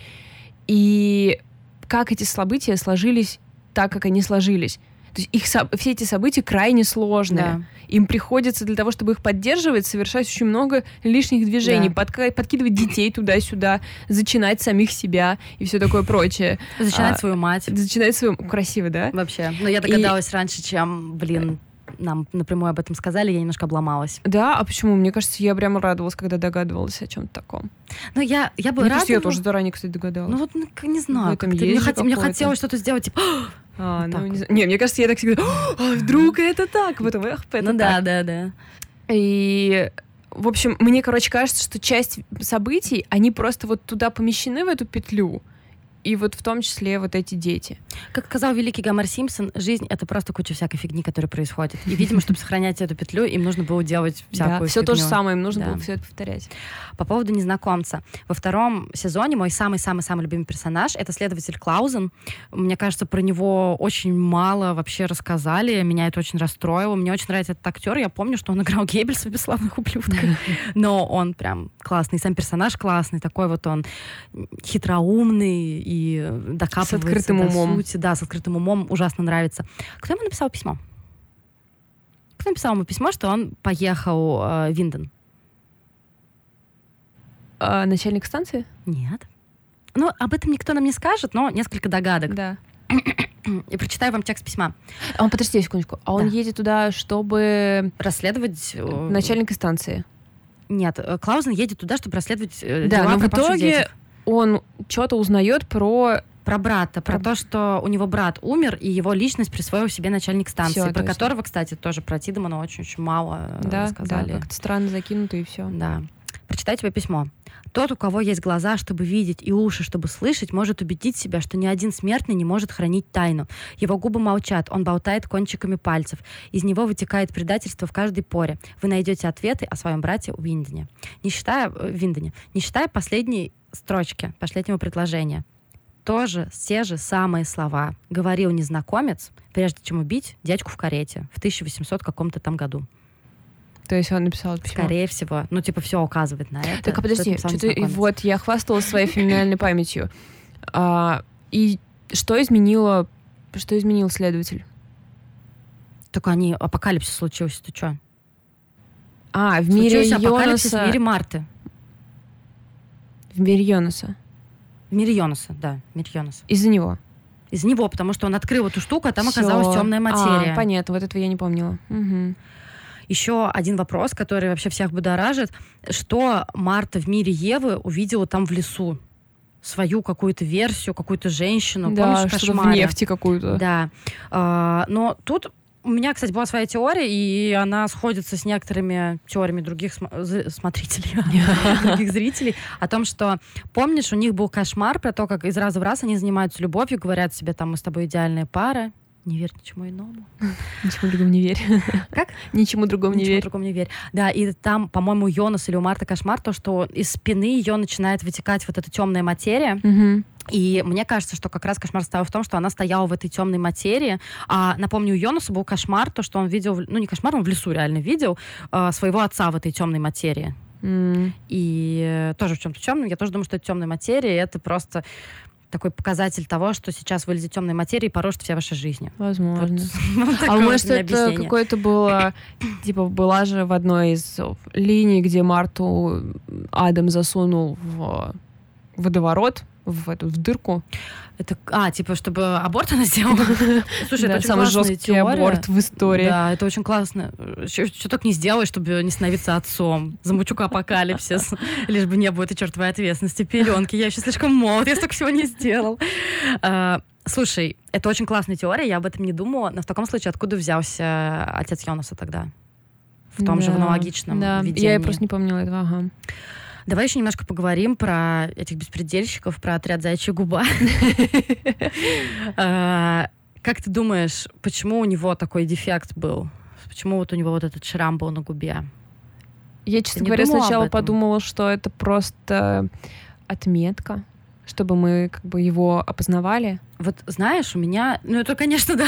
Speaker 1: И как эти события сложились так, как они сложились. То есть их все эти события крайне сложные.
Speaker 2: Да.
Speaker 1: Им приходится для того, чтобы их поддерживать, совершать очень много лишних движений,
Speaker 2: Да.
Speaker 1: подка- подкидывать детей туда-сюда, зачинать самих себя и все такое прочее.
Speaker 2: Зачинать
Speaker 1: А,
Speaker 2: свою мать.
Speaker 1: Зачинать свою... Красиво, да?
Speaker 2: Вообще. Но я догадалась раньше, чем, блин, нам напрямую об этом сказали, я немножко обломалась.
Speaker 1: Да, а почему? Мне кажется, я прямо радовалась, когда догадывалась о чем-то таком.
Speaker 2: Ну, я, я бы
Speaker 1: Мне я
Speaker 2: радовалась-
Speaker 1: тоже заранее, кстати, догадалась.
Speaker 2: Ну вот ну, не знаю, как-то
Speaker 1: есть
Speaker 2: мне, хот- мне хотелось что-то сделать, типа,
Speaker 1: А,
Speaker 2: вот
Speaker 1: ну, не. Не, мне кажется, я так всегда, а вдруг это так? Потом, эх, это
Speaker 2: ну
Speaker 1: так.
Speaker 2: да, да, да.
Speaker 1: И, в общем, мне, короче, кажется, что часть событий, они просто вот туда помещены, в эту петлю. И вот в том числе вот эти дети.
Speaker 2: Как сказал великий Гомер Симпсон, жизнь — это просто куча всякой фигни, которая происходит. И, видимо, чтобы сохранять эту петлю, им нужно было делать всякую
Speaker 1: все то же самое, им нужно
Speaker 2: Да.
Speaker 1: было все это повторять.
Speaker 2: По поводу незнакомца. Во втором сезоне мой самый-самый-самый любимый персонаж — это следователь Клаузен. Мне кажется, про него очень мало вообще рассказали. Меня это очень расстроило. Мне очень нравится этот актер. Я помню, что он играл Геббельса в «Бесславных ублюдках». Но он прям классный. Сам персонаж классный. Такой вот он хитроумный и докапывается
Speaker 1: открытым
Speaker 2: до
Speaker 1: умом.
Speaker 2: сути. Да, с открытым умом. Ужасно нравится. Кто ему написал письмо? Кто написал ему письмо, что он поехал э, в Винден?
Speaker 1: А, начальник станции?
Speaker 2: Нет. Ну, об этом никто нам не скажет, но несколько догадок.
Speaker 1: Да.
Speaker 2: И прочитаю вам текст письма.
Speaker 1: А он, подожди секундочку. А он
Speaker 2: Да.
Speaker 1: едет туда, чтобы...
Speaker 2: Расследовать... э,
Speaker 1: Начальник станции.
Speaker 2: Нет, э, Клаузен едет туда, чтобы расследовать э,
Speaker 1: Да,
Speaker 2: дела
Speaker 1: но в итоге
Speaker 2: детях.
Speaker 1: Он что-то узнает про...
Speaker 2: Про брата, про
Speaker 1: Про-
Speaker 2: то, что у него брат умер, и его личность присвоил себе начальник станции,
Speaker 1: Всё,
Speaker 2: про которого, кстати, тоже про Тидемана очень-очень мало э,
Speaker 1: Да,
Speaker 2: рассказали.
Speaker 1: да, как-то странно закинуто и все.
Speaker 2: Да. Прочитай тебе письмо. Тот, у кого есть глаза, чтобы видеть, и уши, чтобы слышать, может убедить себя, что ни один смертный не может хранить тайну. Его губы молчат, он болтает кончиками пальцев. Из него вытекает предательство в каждой поре. Вы найдете ответы о своем брате в Виндене. Не считая, э, в Виндене. Не считая последней строчки, последнего предложения. Тоже те же самые слова говорил незнакомец, прежде чем убить дядьку в карете в 1800 каком-то там году.
Speaker 1: То есть он написал это письмо.
Speaker 2: Скорее всего. Ну, типа, все указывает на это.
Speaker 1: Так, а подожди,
Speaker 2: что
Speaker 1: что-то,
Speaker 2: незнакомец.
Speaker 1: вот я хвасталась своей феноменальной памятью. А, и что изменило, что изменил следователь?
Speaker 2: Только они, апокалипсис случился, ты что?
Speaker 1: А, в мире
Speaker 2: Случился апокалипсис
Speaker 1: Йонаса...
Speaker 2: в мире Марты.
Speaker 1: В мире Йонаса.
Speaker 2: В мире Йонаса, да, Йонаса.
Speaker 1: Из-за него.
Speaker 2: Из него, потому что он открыл эту штуку, а там
Speaker 1: Всё.
Speaker 2: оказалась темная материя.
Speaker 1: А, понятно, вот этого я не помнила. Мгм.
Speaker 2: Еще один вопрос, который вообще всех будоражит. Что Марта в мире Евы увидела там в лесу? Свою какую-то версию, какую-то женщину.
Speaker 1: да,
Speaker 2: Помнишь,
Speaker 1: что-то в нефти какую-то.
Speaker 2: Да. А, но тут у меня, кстати, была своя теория, и она сходится с некоторыми теориями других см- смотрителей, других зрителей, о том, что, помнишь, у них был кошмар про то, как из раза в раз они занимаются любовью, говорят себе, там, мы с тобой идеальная пара, не верь ничему иному.
Speaker 1: Ничему другому не верь.
Speaker 2: Как?
Speaker 1: Ничему другому не
Speaker 2: Ничему
Speaker 1: верь.
Speaker 2: другому не верь. Да, и там, по-моему, Йонас или у Марта кошмар, то, что из спины ее начинает вытекать вот эта темная материя. И мне кажется, что как раз кошмар стоял в том, что она стояла в этой темной материи. А напомню, у Йонаса был кошмар, то, что он видел, ну не кошмар, он в лесу реально видел э, своего отца в этой темной материи.
Speaker 1: М.
Speaker 2: И э, тоже в чем-то темном. Я тоже думаю, что это темная материя, это просто такой показатель того, что сейчас вылезет темной материи и порожит все ваши жизни.
Speaker 1: Возможно.
Speaker 2: Вот, вот
Speaker 1: А может, это какое-то было... Типа, была же в одной из линий, где Марту Адам засунул в водоворот, в эту в дырку.
Speaker 2: Это, а, типа, чтобы аборт она сделала? Слушай, это
Speaker 1: самый жесткий аборт в истории.
Speaker 2: Да, это очень классно. Что только не сделаешь, чтобы не становиться отцом. Замучу апокалипсис. Лишь бы не было этой чертовой ответственности. Пеленки. Я еще слишком молод, я столько всего не сделал. А, Слушай, это очень классная теория, я об этом не думала. Но в таком случае откуда взялся отец Йонаса тогда? В том же
Speaker 1: Да,
Speaker 2: аналогичном
Speaker 1: Да,
Speaker 2: видении.
Speaker 1: я просто не помнила этого, ага.
Speaker 2: Давай еще немножко поговорим про этих беспредельщиков, про отряд «Заячья губа». А, Как ты думаешь, почему у него такой дефект был? Почему вот у него вот этот шрам был на губе?
Speaker 1: Я, честно говоря, сначала подумала, что это просто отметка, чтобы мы как бы его опознавали.
Speaker 2: Вот знаешь, у меня, ну это, конечно, да,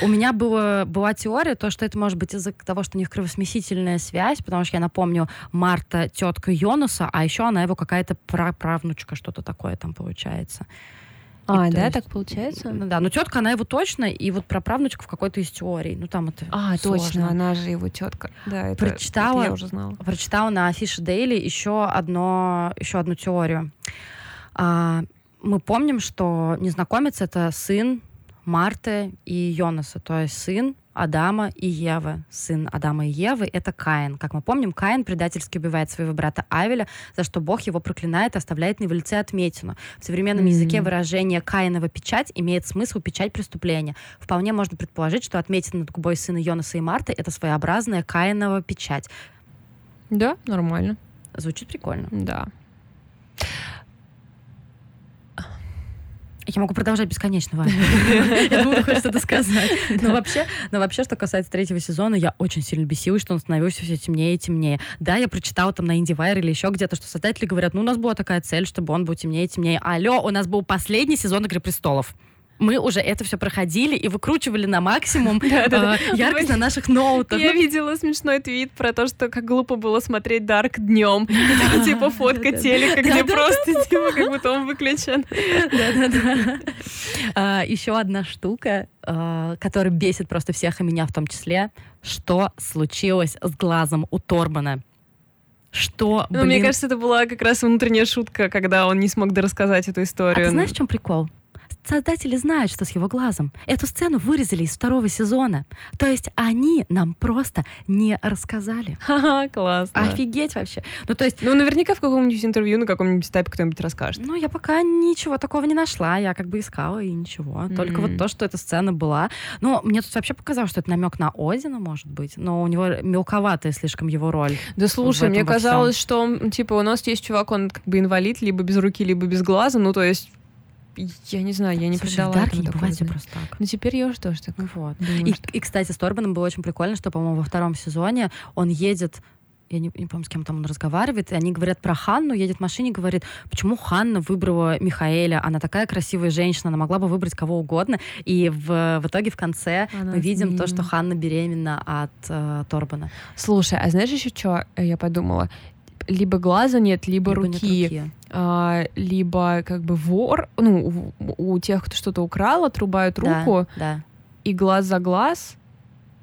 Speaker 2: у меня было, была теория, то, что это может быть из-за того, что у них кровосмесительная связь, потому что я напомню, Марта тетка Йонаса, а еще она его какая-то праправнучка, что-то такое там получается.
Speaker 1: А,
Speaker 2: то
Speaker 1: да,
Speaker 2: есть-
Speaker 1: так получается?
Speaker 2: Ну да, но тетка, она его точно, и вот праправнучка в какой-то из теорий. Ну там это
Speaker 1: А, точно,
Speaker 2: сложно.
Speaker 1: она же его тетка. Да, это,
Speaker 2: Прочитала.
Speaker 1: это я уже знала.
Speaker 2: прочитала на афише Daily еще, одно, еще одну теорию. А, мы помним, что незнакомец — это сын Марты и Йонаса, то есть сын Адама и Евы. Сын Адама и Евы — это Каин. Как мы помним, Каин предательски убивает своего брата Авеля, за что Бог его проклинает и оставляет на его лице отметину. В современном
Speaker 1: Мгм.
Speaker 2: языке выражение «Каинова печать» имеет смысл печать преступления. Вполне можно предположить, что отметина над губой сына Йонаса и Марты — это своеобразная Каинова печать.
Speaker 1: Да, нормально.
Speaker 2: Звучит прикольно.
Speaker 1: Да.
Speaker 2: Я могу продолжать бесконечно, Ваня. Я думаю, ты хочешь что-то сказать. Но вообще, но вообще, что касается третьего сезона, я очень сильно бесилась, что он становился все темнее и темнее. Да, я прочитала там на IndieWire или еще где-то, что создатели говорят, ну, у нас была такая цель, чтобы он был темнее и темнее. Алло, у нас был последний сезон «Игры престолов». Мы уже это все проходили и выкручивали на максимум э, яркость на наших ноутах.
Speaker 1: Я видела смешной твит про то, что как глупо было смотреть Дарк днем. Типа фотка телека, где просто типа как будто он выключен.
Speaker 2: А, Еще одна штука, а, которая бесит просто всех и меня в том числе. Что случилось с глазом у Торбана? Что,
Speaker 1: Ну, мне
Speaker 2: блин?
Speaker 1: кажется, это была как раз внутренняя шутка, когда он не смог дорассказать эту
Speaker 2: А
Speaker 1: историю.
Speaker 2: ты знаешь, в чем прикол? Создатели знают, что с его глазом. Эту сцену вырезали из второго сезона. То есть они нам просто не рассказали.
Speaker 1: Ха-ха, классно.
Speaker 2: Офигеть вообще. Ну, то есть,
Speaker 1: Ну, наверняка в каком-нибудь интервью на каком-нибудь этапе кто-нибудь расскажет.
Speaker 2: ну, я пока ничего такого не нашла. Я как бы искала и ничего. Только вот то, что эта сцена была. Ну, мне тут вообще показалось, что это намек на Одина, может быть. Но у него мелковатая слишком его роль.
Speaker 1: Да слушай, мне казалось, что типа, у нас есть чувак, он как бы инвалид, либо без руки, либо без глаза. Ну, то есть, я не знаю, я не
Speaker 2: Слушай,
Speaker 1: придала
Speaker 2: в Дарке не бывает просто так.
Speaker 1: Ну, теперь я уже тоже так
Speaker 2: Ну вот.
Speaker 1: думаю,
Speaker 2: И,
Speaker 1: что-
Speaker 2: и, кстати, с Торбаном было очень прикольно, что, по-моему, во втором сезоне он едет я не, не помню, с кем там он разговаривает, и они говорят про Ханну, едет в машине, говорит, почему Ханна выбрала Михаэля, она такая красивая женщина, она могла бы выбрать кого угодно, и в, в итоге в конце
Speaker 1: Она
Speaker 2: мы видим то, что Ханна беременна от э, Торбана.
Speaker 1: Слушай, а знаешь еще что я подумала? Либо глаза нет, либо,
Speaker 2: Либо нет
Speaker 1: руки. А, либо как бы вор, ну, у, у тех, кто что-то украл, отрубают
Speaker 2: Да,
Speaker 1: руку,
Speaker 2: Да,
Speaker 1: и глаз за глаз,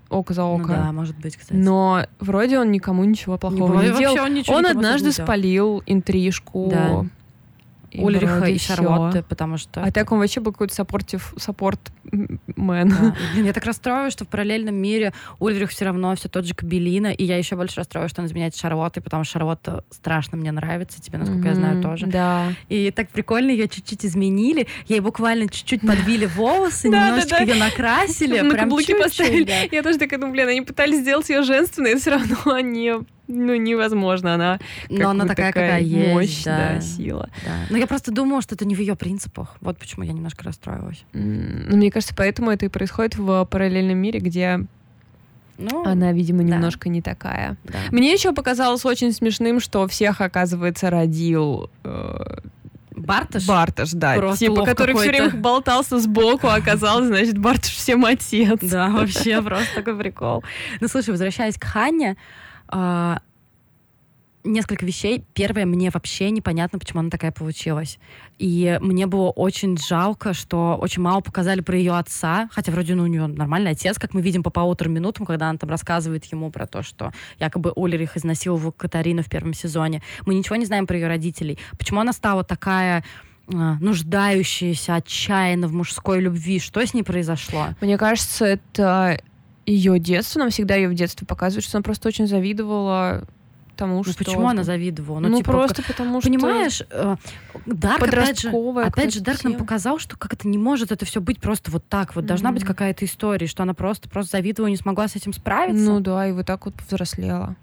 Speaker 1: око за
Speaker 2: Ну
Speaker 1: око.
Speaker 2: да, может быть, кстати.
Speaker 1: Но вроде он никому ничего плохого не,
Speaker 2: бывает,
Speaker 1: делал.
Speaker 2: он
Speaker 1: Он
Speaker 2: никому
Speaker 1: однажды
Speaker 2: не
Speaker 1: спалил интрижку.
Speaker 2: Да.
Speaker 1: И
Speaker 2: Ульриха и. Шарлотты, потому что...
Speaker 1: А так он вообще был какой-то supportive, support man.
Speaker 2: Да. Блин, я так расстроилась, что в параллельном мире Ульрих все равно все тот же кобелина, и я еще больше расстроилась, что он изменяет Шарлоттой, потому что Шарлотта страшно мне нравится, тебе, насколько я знаю, тоже.
Speaker 1: Да.
Speaker 2: И так прикольно ее чуть-чуть изменили, ей буквально чуть-чуть подвили волосы, немножечко ее накрасили,
Speaker 1: На
Speaker 2: прям чуть-чуть.
Speaker 1: Я тоже такая думаю, блин, они пытались сделать ее женственной, все равно они, ну, невозможно. Она
Speaker 2: Но она
Speaker 1: бы
Speaker 2: такая, какая есть,
Speaker 1: мощь,
Speaker 2: да.
Speaker 1: да, сила.
Speaker 2: Да. Но я просто думала, что это не в ее принципах. Вот почему я немножко расстроилась.
Speaker 1: Ну, мне кажется, поэтому это и происходит в параллельном мире, где
Speaker 2: Ну,
Speaker 1: она, видимо,
Speaker 2: да.
Speaker 1: немножко не такая.
Speaker 2: да.
Speaker 1: Мне еще показалось очень смешным, что всех, оказывается, родил э,
Speaker 2: Барташ?
Speaker 1: Барташ, да.
Speaker 2: Просто
Speaker 1: типа, который все время болтался сбоку, а оказалось, значит, Барташ всем отец.
Speaker 2: Да, вообще просто такой прикол. Ну, слушай, возвращаясь к Ханне, а, несколько вещей. Первое, мне вообще непонятно, почему она такая получилась. И мне было очень жалко, что очень мало показали про ее отца, хотя вроде ну, у нее нормальный отец, как мы видим по полутора минутам, когда она там рассказывает ему про то, что якобы Ульрих изнасиловал Катарину в первом сезоне. Мы ничего не знаем про ее родителей. Почему она стала такая а, нуждающаяся отчаянно в мужской любви? Что с ней произошло?
Speaker 1: Мне кажется, это ее детство. Нам всегда ее в детстве показывают, что она просто очень завидовала тому,
Speaker 2: ну,
Speaker 1: что...
Speaker 2: почему она завидовала?
Speaker 1: Ну,
Speaker 2: типа,
Speaker 1: просто потому что...
Speaker 2: Понимаешь, э, Дарк, опять же, опять же, Дарк нам показал, что как это не может это все быть просто вот так вот. Должна быть
Speaker 1: Мгм.
Speaker 2: какая-то история, что она просто, просто завидовала и не смогла с этим справиться.
Speaker 1: Ну да, и вот так вот повзрослела.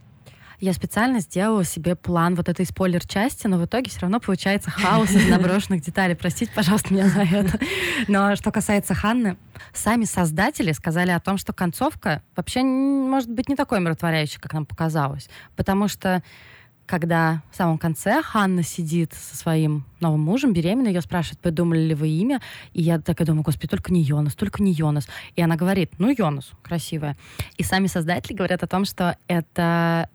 Speaker 2: Я специально сделала себе план вот этой спойлер-части, но в итоге все равно получается хаос из наброшенных деталей. Простите, пожалуйста, меня за это. Но что касается Ханны, сами создатели сказали о том, что концовка вообще может быть не такой умиротворяющей, как нам показалось. Потому что когда в самом конце Ханна сидит со своим новым мужем, беременна, ее спрашивают, придумали ли вы имя, и я такая думаю, господи, только не Йонас, только не Йонас. И она говорит, ну, Йонас, красивая. И сами создатели говорят о том, что это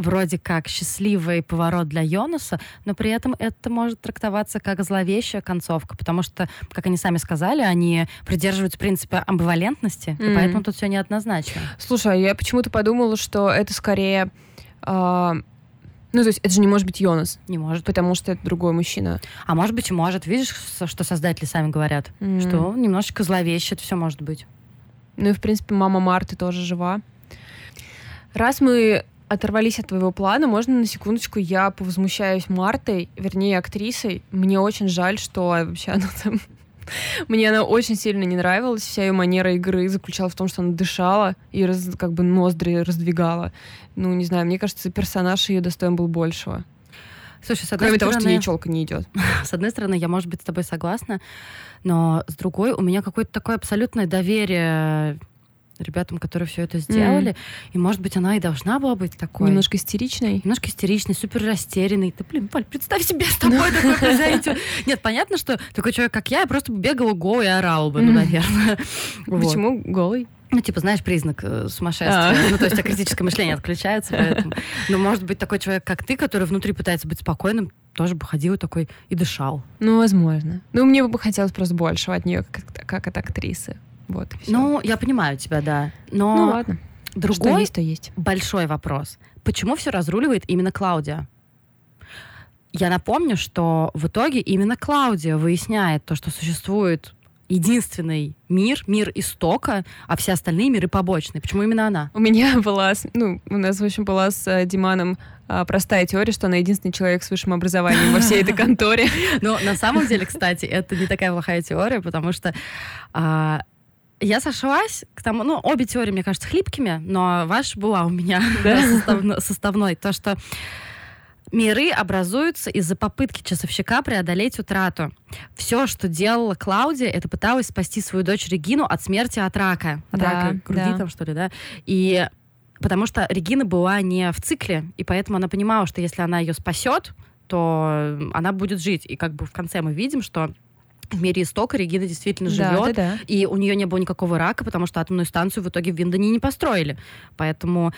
Speaker 2: вроде как счастливый поворот для Йонаса, но при этом это может трактоваться как зловещая концовка, потому что, как они сами сказали, они придерживаются принципа амбивалентности, и
Speaker 1: Мгм.
Speaker 2: поэтому тут все неоднозначно.
Speaker 1: Слушай, а я почему-то подумала, что это скорее... а, ну, то есть это же не может быть Йонас,
Speaker 2: Не может.
Speaker 1: потому что это другой мужчина.
Speaker 2: А может быть, и может. Видишь, что создатели сами говорят?
Speaker 1: М.
Speaker 2: Что немножечко зловеще это все может быть.
Speaker 1: Ну и, в принципе, мама Марты тоже жива. Раз мы оторвались от твоего плана, можно на секундочку я повозмущаюсь Мартой, вернее, актрисой. Мне очень жаль, что вообще она там... Мне она очень сильно не нравилась. Вся ее манера игры заключалась в том, что она дышала и раз- как бы ноздри раздвигала. Ну, не знаю, мне кажется, персонаж ее достоин был большего.
Speaker 2: Слушай, с одной
Speaker 1: Кроме того, что
Speaker 2: стороны,
Speaker 1: ей челка не идет.
Speaker 2: с одной стороны, я, может быть, с тобой согласна, но с другой, у меня какое-то такое абсолютное доверие ребятам, которые все это сделали. И, может быть, она и должна была быть такой.
Speaker 1: Немножко истеричной.
Speaker 2: Немножко истеричный, супер растерянный. Ты, блин, Валь, представь себе с тобой такое произойдет. Нет, понятно, что такой человек, как я, я просто бегала голой и орала бы, ну, наверное.
Speaker 1: Почему голый?
Speaker 2: Ну, типа, знаешь, признак э, сумасшествия.
Speaker 1: А.
Speaker 2: Ну, то есть, а критическое мышление отключается, поэтому. Но, может быть, такой человек, как ты, который внутри пытается быть спокойным, тоже бы ходил такой и дышал.
Speaker 1: Ну, возможно. Ну, мне бы хотелось просто большего от нее, как, как от актрисы. Вот.
Speaker 2: Ну, я понимаю тебя, да. Но
Speaker 1: ну ладно. Что
Speaker 2: другой
Speaker 1: есть, то есть.
Speaker 2: большой вопрос. Почему все разруливает именно Клаудия? Я напомню, что в итоге именно Клаудия выясняет то, что существует единственный мир, мир истока, а все остальные миры побочные. Почему именно она?
Speaker 1: У меня была, ну, у нас, в общем, была с э, Диманом а, простая теория, что она единственный человек с высшим образованием во всей этой конторе.
Speaker 2: Но на самом деле, кстати, это не такая плохая теория, потому что а, я сошлась к тому, ну, обе теории, мне кажется, хлипкими, но ваша была у меня составно- составной. То, что миры образуются из-за попытки часовщика преодолеть утрату. Все, что делала Клаудия, это пыталась спасти свою дочь Регину от смерти от рака. От
Speaker 1: Да,
Speaker 2: рака груди
Speaker 1: да.
Speaker 2: там, что ли, да? И потому что Регина была не в цикле, и поэтому она понимала, что если она ее спасет, то она будет жить. И как бы в конце мы видим, что в мире истока Регина действительно
Speaker 1: Да,
Speaker 2: живет,
Speaker 1: да, да.
Speaker 2: и у нее не было никакого рака, потому что атомную станцию в итоге в Виндоне не построили. Поэтому...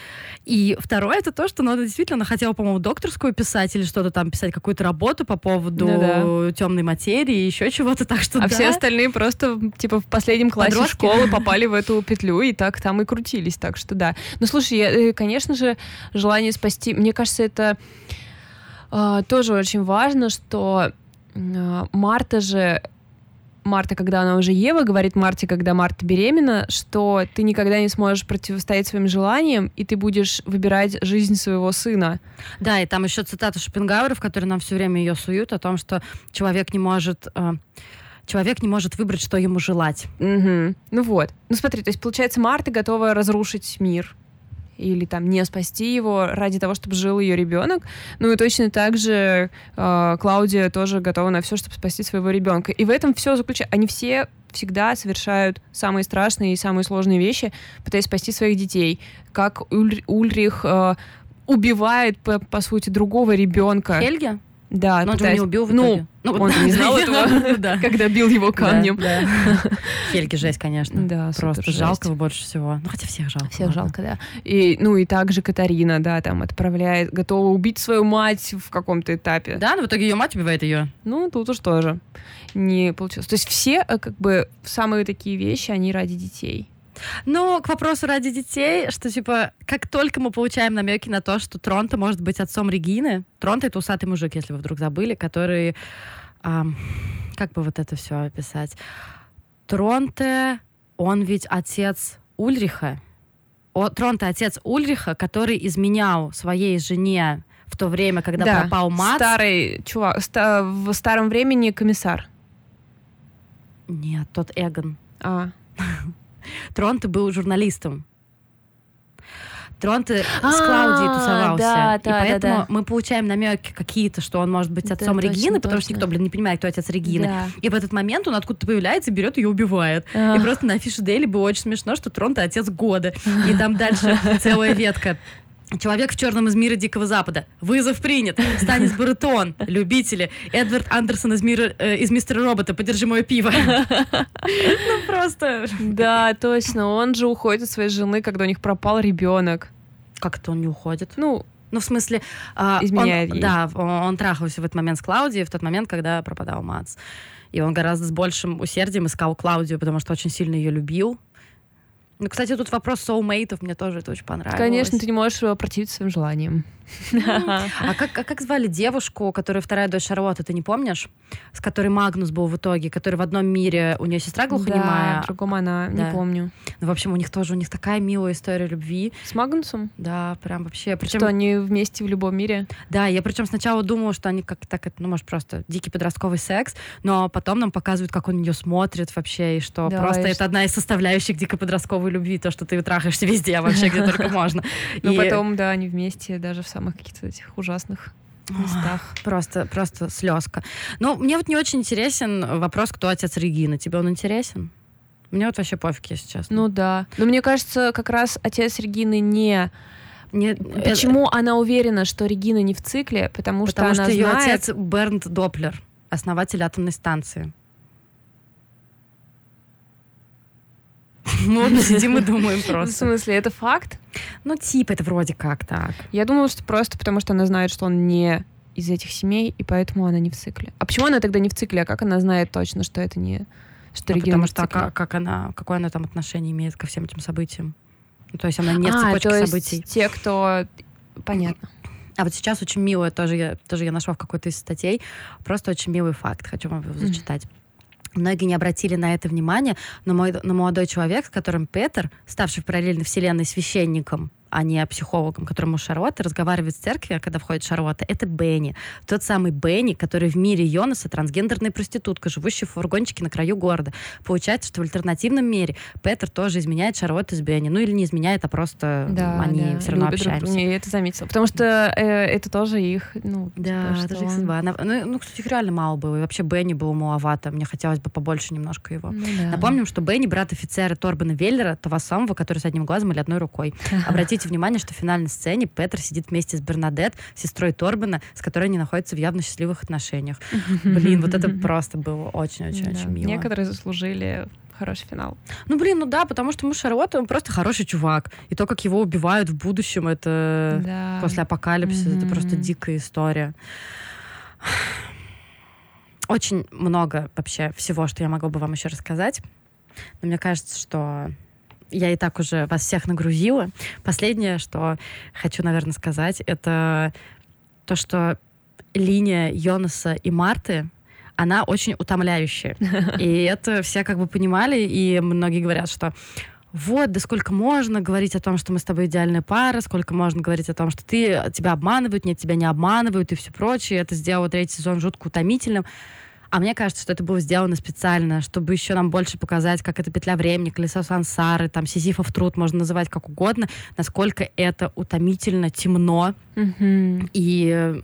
Speaker 2: И второе, это то, что она действительно она хотела, по-моему, докторскую писать или что-то там, писать какую-то работу по поводу
Speaker 1: Ну
Speaker 2: темной материи, еще чего-то, так что
Speaker 1: А
Speaker 2: да.
Speaker 1: все остальные просто, типа, в последнем классе
Speaker 2: Подростки.
Speaker 1: школы попали в эту петлю и так там и крутились, так что да. Ну, слушай, я, э, конечно же, желание спасти... Мне кажется, это а, тоже очень важно, что а, Марта же Марта, когда она уже Ева, говорит Марте, когда Марта беременна, что ты никогда не сможешь противостоять своим желаниям, и ты будешь выбирать жизнь своего сына.
Speaker 2: Да, и там еще цитата Шопенгауэра, в которой нам все время ее суют, о том, что человек не может... э, Человек не может выбрать, что ему желать.
Speaker 1: Мгм. Ну вот. Ну смотри, то есть, получается, Марта готова разрушить мир или там не спасти его ради того, чтобы жил ее ребенок. Ну и точно так же э, Клаудия тоже готова на все, чтобы спасти своего ребенка. И в этом все заключается. Они все всегда совершают самые страшные и самые сложные вещи, пытаясь спасти своих детей. Как Уль- Ульрих э, убивает, по, по сути, другого ребенка.
Speaker 2: Хельге?
Speaker 1: Да,
Speaker 2: Но он же его не
Speaker 1: пытаясь-
Speaker 2: убил в
Speaker 1: Ну,
Speaker 2: итоге. Ну,
Speaker 1: он не знал этого,
Speaker 2: да.
Speaker 1: когда бил его камнем.
Speaker 2: Хельги жесть, конечно.
Speaker 1: Да,
Speaker 2: Просто жалко его больше всего. Ну, хотя всех жалко.
Speaker 1: Всех жалко, да. И, ну и также Катарина, да, там отправляет, готова убить свою мать в каком-то этапе.
Speaker 2: Да, но в итоге ее мать убивает ее.
Speaker 1: Ну, тут уж тоже не получилось. То есть все, э, как бы, самые такие вещи, они ради детей.
Speaker 2: Но к вопросу ради детей, что, типа, как только мы получаем намеки на то, что Тронто может быть отцом Регины, Тронто — это усатый мужик, если вы вдруг забыли, который... ам, как бы вот это все описать? Тронте, он ведь отец Ульриха. О, Тронте — отец Ульриха, который изменял своей жене в то время, когда
Speaker 1: Да,
Speaker 2: пропал Мац.
Speaker 1: Старый чувак, ста- в старом времени комиссар.
Speaker 2: Нет, тот Эгон.
Speaker 1: А,
Speaker 2: Тронте был журналистом. Тронте с
Speaker 1: А,
Speaker 2: Клаудией тусовался.
Speaker 1: да,
Speaker 2: и поэтому
Speaker 1: да,
Speaker 2: мы получаем намеки какие-то, что он может быть отцом
Speaker 1: точно,
Speaker 2: Регины, потому что никто, блин, не понимает, кто отец Регины. И в этот момент он откуда-то появляется, берет ее и убивает. И просто на афише Дейли было очень смешно, что Тронте отец года. И там дальше целая ветка. Человек в черном из мира Дикого Запада. Вызов принят. Станис Баритон. Любители. Эдвард Андерсон из мира э, из Мистера Робота. Подержи мое пиво. Ну просто.
Speaker 1: Да, точно. Он же уходит от своей жены, когда у них пропал ребенок.
Speaker 2: Как это он не уходит?
Speaker 1: Ну,
Speaker 2: Ну, в смысле... а,
Speaker 1: Изменяет
Speaker 2: он-
Speaker 1: ей.
Speaker 2: Да, он, он трахался в этот момент с Клаудией, в тот момент, когда пропадал Мац. И он гораздо с большим усердием искал Клаудию, потому что очень сильно ее любил. Ну, кстати, тут вопрос соулмейтов, мне тоже это очень понравилось.
Speaker 1: конечно, ты не можешь э, противиться своим желаниям.
Speaker 2: А как, а как звали девушку, которая вторая дочь Шарлотты, ты не помнишь? С которой Магнус был в итоге, который в одном мире, у нее сестра
Speaker 1: Да,
Speaker 2: глухонемая.
Speaker 1: в другом она,
Speaker 2: Да.
Speaker 1: не помню.
Speaker 2: Ну, в общем, у них тоже, у них такая милая история любви.
Speaker 1: С Магнусом?
Speaker 2: Да, прям вообще. Причем,
Speaker 1: Что они вместе в любом мире?
Speaker 2: Да, я причем сначала думала, что они как так, это, ну, может, просто дикий подростковый секс, но потом нам показывают, как он ее смотрит вообще, и что
Speaker 1: Да,
Speaker 2: просто
Speaker 1: и
Speaker 2: это
Speaker 1: что-
Speaker 2: одна из составляющих дикой подростковой любви, то, что ты трахаешься везде, вообще, где только можно.
Speaker 1: Но
Speaker 2: И
Speaker 1: потом, да, они вместе даже в самых каких-то этих ужасных местах.
Speaker 2: Просто, просто слезка. Ну, мне вот не очень интересен вопрос, кто отец Регины. Тебе он интересен? Мне вот вообще пофиг, если честно.
Speaker 1: Ну да. Но мне кажется, как раз отец Регины не...
Speaker 2: Не- э,
Speaker 1: Почему она уверена, что Регина не в цикле? Потому,
Speaker 2: Потому
Speaker 1: что
Speaker 2: что
Speaker 1: она
Speaker 2: ее
Speaker 1: знает...
Speaker 2: отец Бернт Доплер, основатель атомной станции. Ну, мы сидим и думаем
Speaker 1: В
Speaker 2: просто.
Speaker 1: смысле, это факт?
Speaker 2: Ну, типа, это вроде как так.
Speaker 1: Я думала, что просто потому, что она знает, что он не из этих семей, и поэтому она не в цикле. А почему она тогда не в цикле? А как она знает точно, что это не... Что
Speaker 2: Ну, потому
Speaker 1: в
Speaker 2: что
Speaker 1: цикле?
Speaker 2: как, как она, какое она там отношение имеет ко всем этим событиям. Ну, то есть она не в
Speaker 1: А,
Speaker 2: цепочке
Speaker 1: то есть
Speaker 2: событий.
Speaker 1: те, кто... Понятно.
Speaker 2: А вот сейчас очень милое, тоже я, тоже я нашла в какой-то из статей, просто очень милый факт, хочу вам его зачитать. Многие не обратили на это внимание, но, мой, но молодой человек, с которым Петер, ставший в параллельной вселенной священником, а не психологом, которому Шарлотта разговаривает в церкви, а когда входит Шарлотта, это Бенни. Тот самый Бенни, который в мире Йонаса трансгендерная проститутка, живущая в фургончике на краю города. Получается, что в альтернативном мире Петер тоже изменяет Шарлотту с Бенни. Ну или не изменяет, а просто
Speaker 1: Да,
Speaker 2: они
Speaker 1: да,
Speaker 2: все равно
Speaker 1: друг
Speaker 2: общаются.
Speaker 1: друга. Я это заметила. Потому что э, это тоже их, ну,
Speaker 2: Да,
Speaker 1: типа,
Speaker 2: это же их судьба. Она- ну, ну, кстати, их реально мало было. И вообще Бенни было маловато. Мне хотелось бы побольше немножко его.
Speaker 1: Ну да.
Speaker 2: Напомним, что Бенни брат офицера Торбана Веллера, того самого, который с одним глазом или одной рукой. Обратите внимание, что в финальной сцене Петер сидит вместе с Бернадет, сестрой Торбана, с которой они находятся в явно счастливых отношениях. Блин, вот это просто было очень-очень-очень мило.
Speaker 1: Некоторые заслужили хороший финал.
Speaker 2: Ну, блин, ну да, потому что муж Шарлотты, он просто хороший чувак. И то, как его убивают в будущем, это...
Speaker 1: да.
Speaker 2: после апокалипсиса. Это просто дикая история. Очень много вообще всего, что я могла бы вам еще рассказать. Но мне кажется, что я и так уже вас всех нагрузила. Последнее, что хочу, наверное, сказать, это то, что линия Йонаса и Марты, она очень утомляющая. И это все как бы понимали, и многие говорят, что вот, да сколько можно говорить о том, что мы с тобой идеальная пара, сколько можно говорить о том, что ты, тебя обманывают, нет, тебя не обманывают и все прочее. Это сделало третий сезон жутко утомительным. А мне кажется, что это было сделано специально, чтобы еще нам больше показать, как это петля времени, колесо сансары, там, сизифов труд, можно называть как угодно, насколько это утомительно, темно
Speaker 1: Мгм.
Speaker 2: и,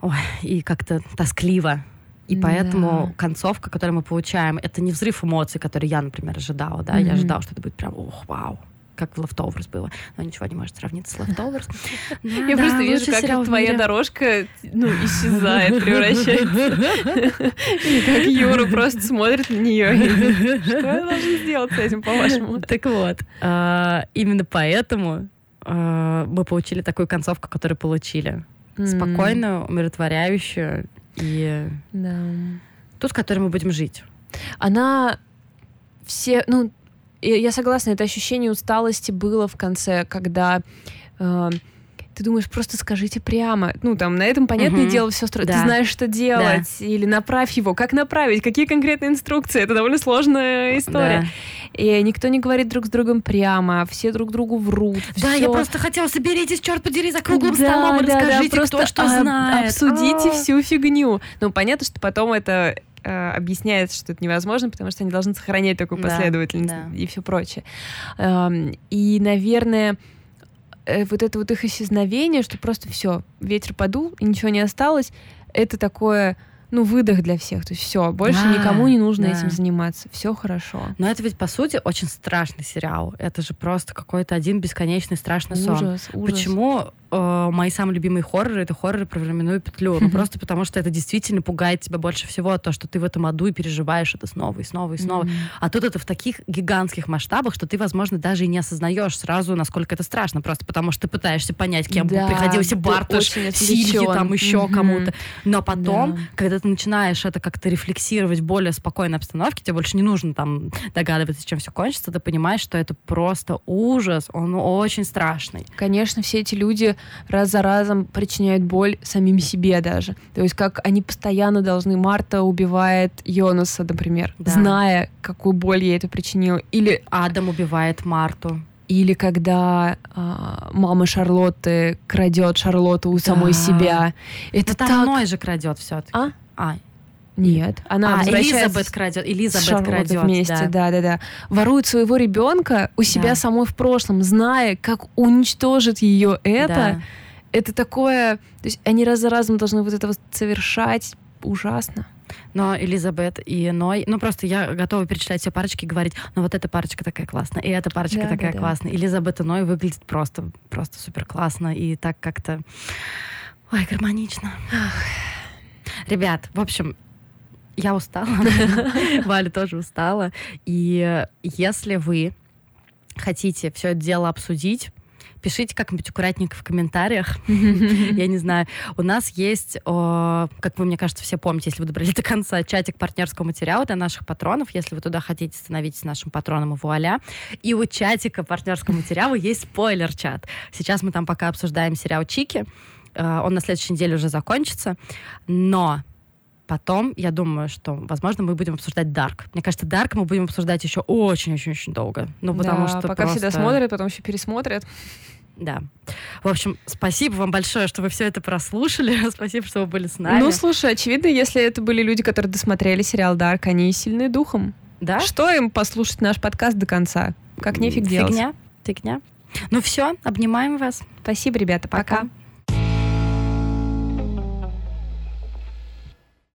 Speaker 2: ой, и как-то тоскливо. И
Speaker 1: Да.
Speaker 2: поэтому концовка, которую мы получаем, это не взрыв эмоций, который я, например, ожидала. Да? Я
Speaker 1: Мгм.
Speaker 2: ожидала, что это будет прям, ох, вау. Как в Leftovers было. Но ничего не может сравниться с Leftovers.
Speaker 1: Я просто вижу, как твоя дорожка ну, исчезает, превращается. И как Юра просто смотрит на нее. Что я должен сделать с этим, по-вашему?
Speaker 2: Так вот, а, именно поэтому а, мы получили такую концовку, которую получили. Спокойную, умиротворяющую и ту, с которой мы будем жить.
Speaker 1: Она все, ну, я согласна, это ощущение усталости было в конце, когда э, ты думаешь, просто скажите прямо. Ну, там, на этом, понятное угу. дело, все строить. Да. Ты знаешь, что делать. Да. Или направь его. Как направить? Какие конкретные инструкции? Это довольно сложная история. Да. И никто не говорит друг с другом прямо. Все друг другу врут.
Speaker 2: Да,
Speaker 1: все.
Speaker 2: я просто хотела, соберитесь, черт подери, за круглым да, столом да, расскажите, да, просто кто что об, знает.
Speaker 1: Обсудите А-а-а. всю фигню. Ну, понятно, что потом это э, объясняется, что это невозможно, потому что они должны сохранять такую да, последовательность да. и все прочее. Эм, и, наверное, э, вот это вот их исчезновение, что просто все, ветер подул, и ничего не осталось, это такое ну, выдох для всех. То есть все, больше да, никому не нужно да. этим заниматься. Все хорошо.
Speaker 2: Но это ведь, по сути, очень страшный сериал. Это же просто какой-то один бесконечный страшный ужас, сон. Ужас. Почему э, мои самые любимые хорроры — это хорроры про временную петлю? Ну, просто потому что это действительно пугает тебя больше всего, то, что ты в этом аду и переживаешь это снова и снова и снова. А тут это в таких гигантских масштабах, что ты, возможно, даже и не осознаешь сразу, насколько это страшно, просто потому что ты пытаешься понять, кем да, приходился Бартуш, Сильги, там еще кому-то. Но потом, когда ты начинаешь это как-то рефлексировать в более спокойной обстановке, тебе больше не нужно там догадываться, чем все кончится, ты понимаешь, что это просто ужас, он очень страшный.
Speaker 1: Конечно, все эти люди раз за разом причиняют боль самим себе даже. То есть как они постоянно должны... Марта убивает Йонаса, например, да. зная, какую боль ей это причинило. Или
Speaker 2: Адам убивает Марту.
Speaker 1: Или когда э, мама Шарлотты крадет Шарлотту у да. самой себя. Это
Speaker 2: так...
Speaker 1: так...
Speaker 2: же крадет все-таки.
Speaker 1: А?
Speaker 2: А,
Speaker 1: нет, она
Speaker 2: а, Элизабет крадет, Элизабет крадет,
Speaker 1: вместе, да. да, да, да. Ворует своего ребенка у себя да. самой в прошлом, зная, как уничтожит ее это. Да. Это такое, то есть они раз за разом должны вот это вот совершать ужасно.
Speaker 2: Но Элизабет и Ной, ну просто я готова перечислять все парочки и говорить, ну вот эта парочка такая классная, и эта парочка да, такая да, классная. Да. Элизабет и Ной выглядит просто, просто супер классно и так как-то, ой, гармонично. Ребят, в общем, я устала, Валя тоже устала. И если вы хотите все это дело обсудить, пишите как-нибудь аккуратненько в комментариях. Я не знаю. У нас есть, как вы, мне кажется, все помните, если вы добрались до конца, чатик партнерского материала для наших патронов. Если вы туда хотите, становитесь нашим патроном и вуаля. И у чатика партнерского материала есть спойлер-чат. Сейчас мы там пока обсуждаем сериал «Чики». Э, он на следующей неделе уже закончится. Но потом, я думаю, что, возможно, мы будем обсуждать Дарк. Мне кажется, Дарк мы будем обсуждать еще очень-очень-очень долго. Ну, потому
Speaker 1: да,
Speaker 2: что
Speaker 1: пока
Speaker 2: просто...
Speaker 1: все досмотрят, потом еще пересмотрят.
Speaker 2: Да. В общем, спасибо вам большое, что вы все это прослушали. спасибо, что вы были с нами.
Speaker 1: Ну, слушай, очевидно, если это были люди, которые досмотрели сериал Дарк, они сильны духом.
Speaker 2: Да?
Speaker 1: Что им послушать наш подкаст до конца? Как нефиг
Speaker 2: Фигня.
Speaker 1: делать.
Speaker 2: Фигня. Фигня. Ну все, обнимаем вас.
Speaker 1: Спасибо, ребята. Пока. пока.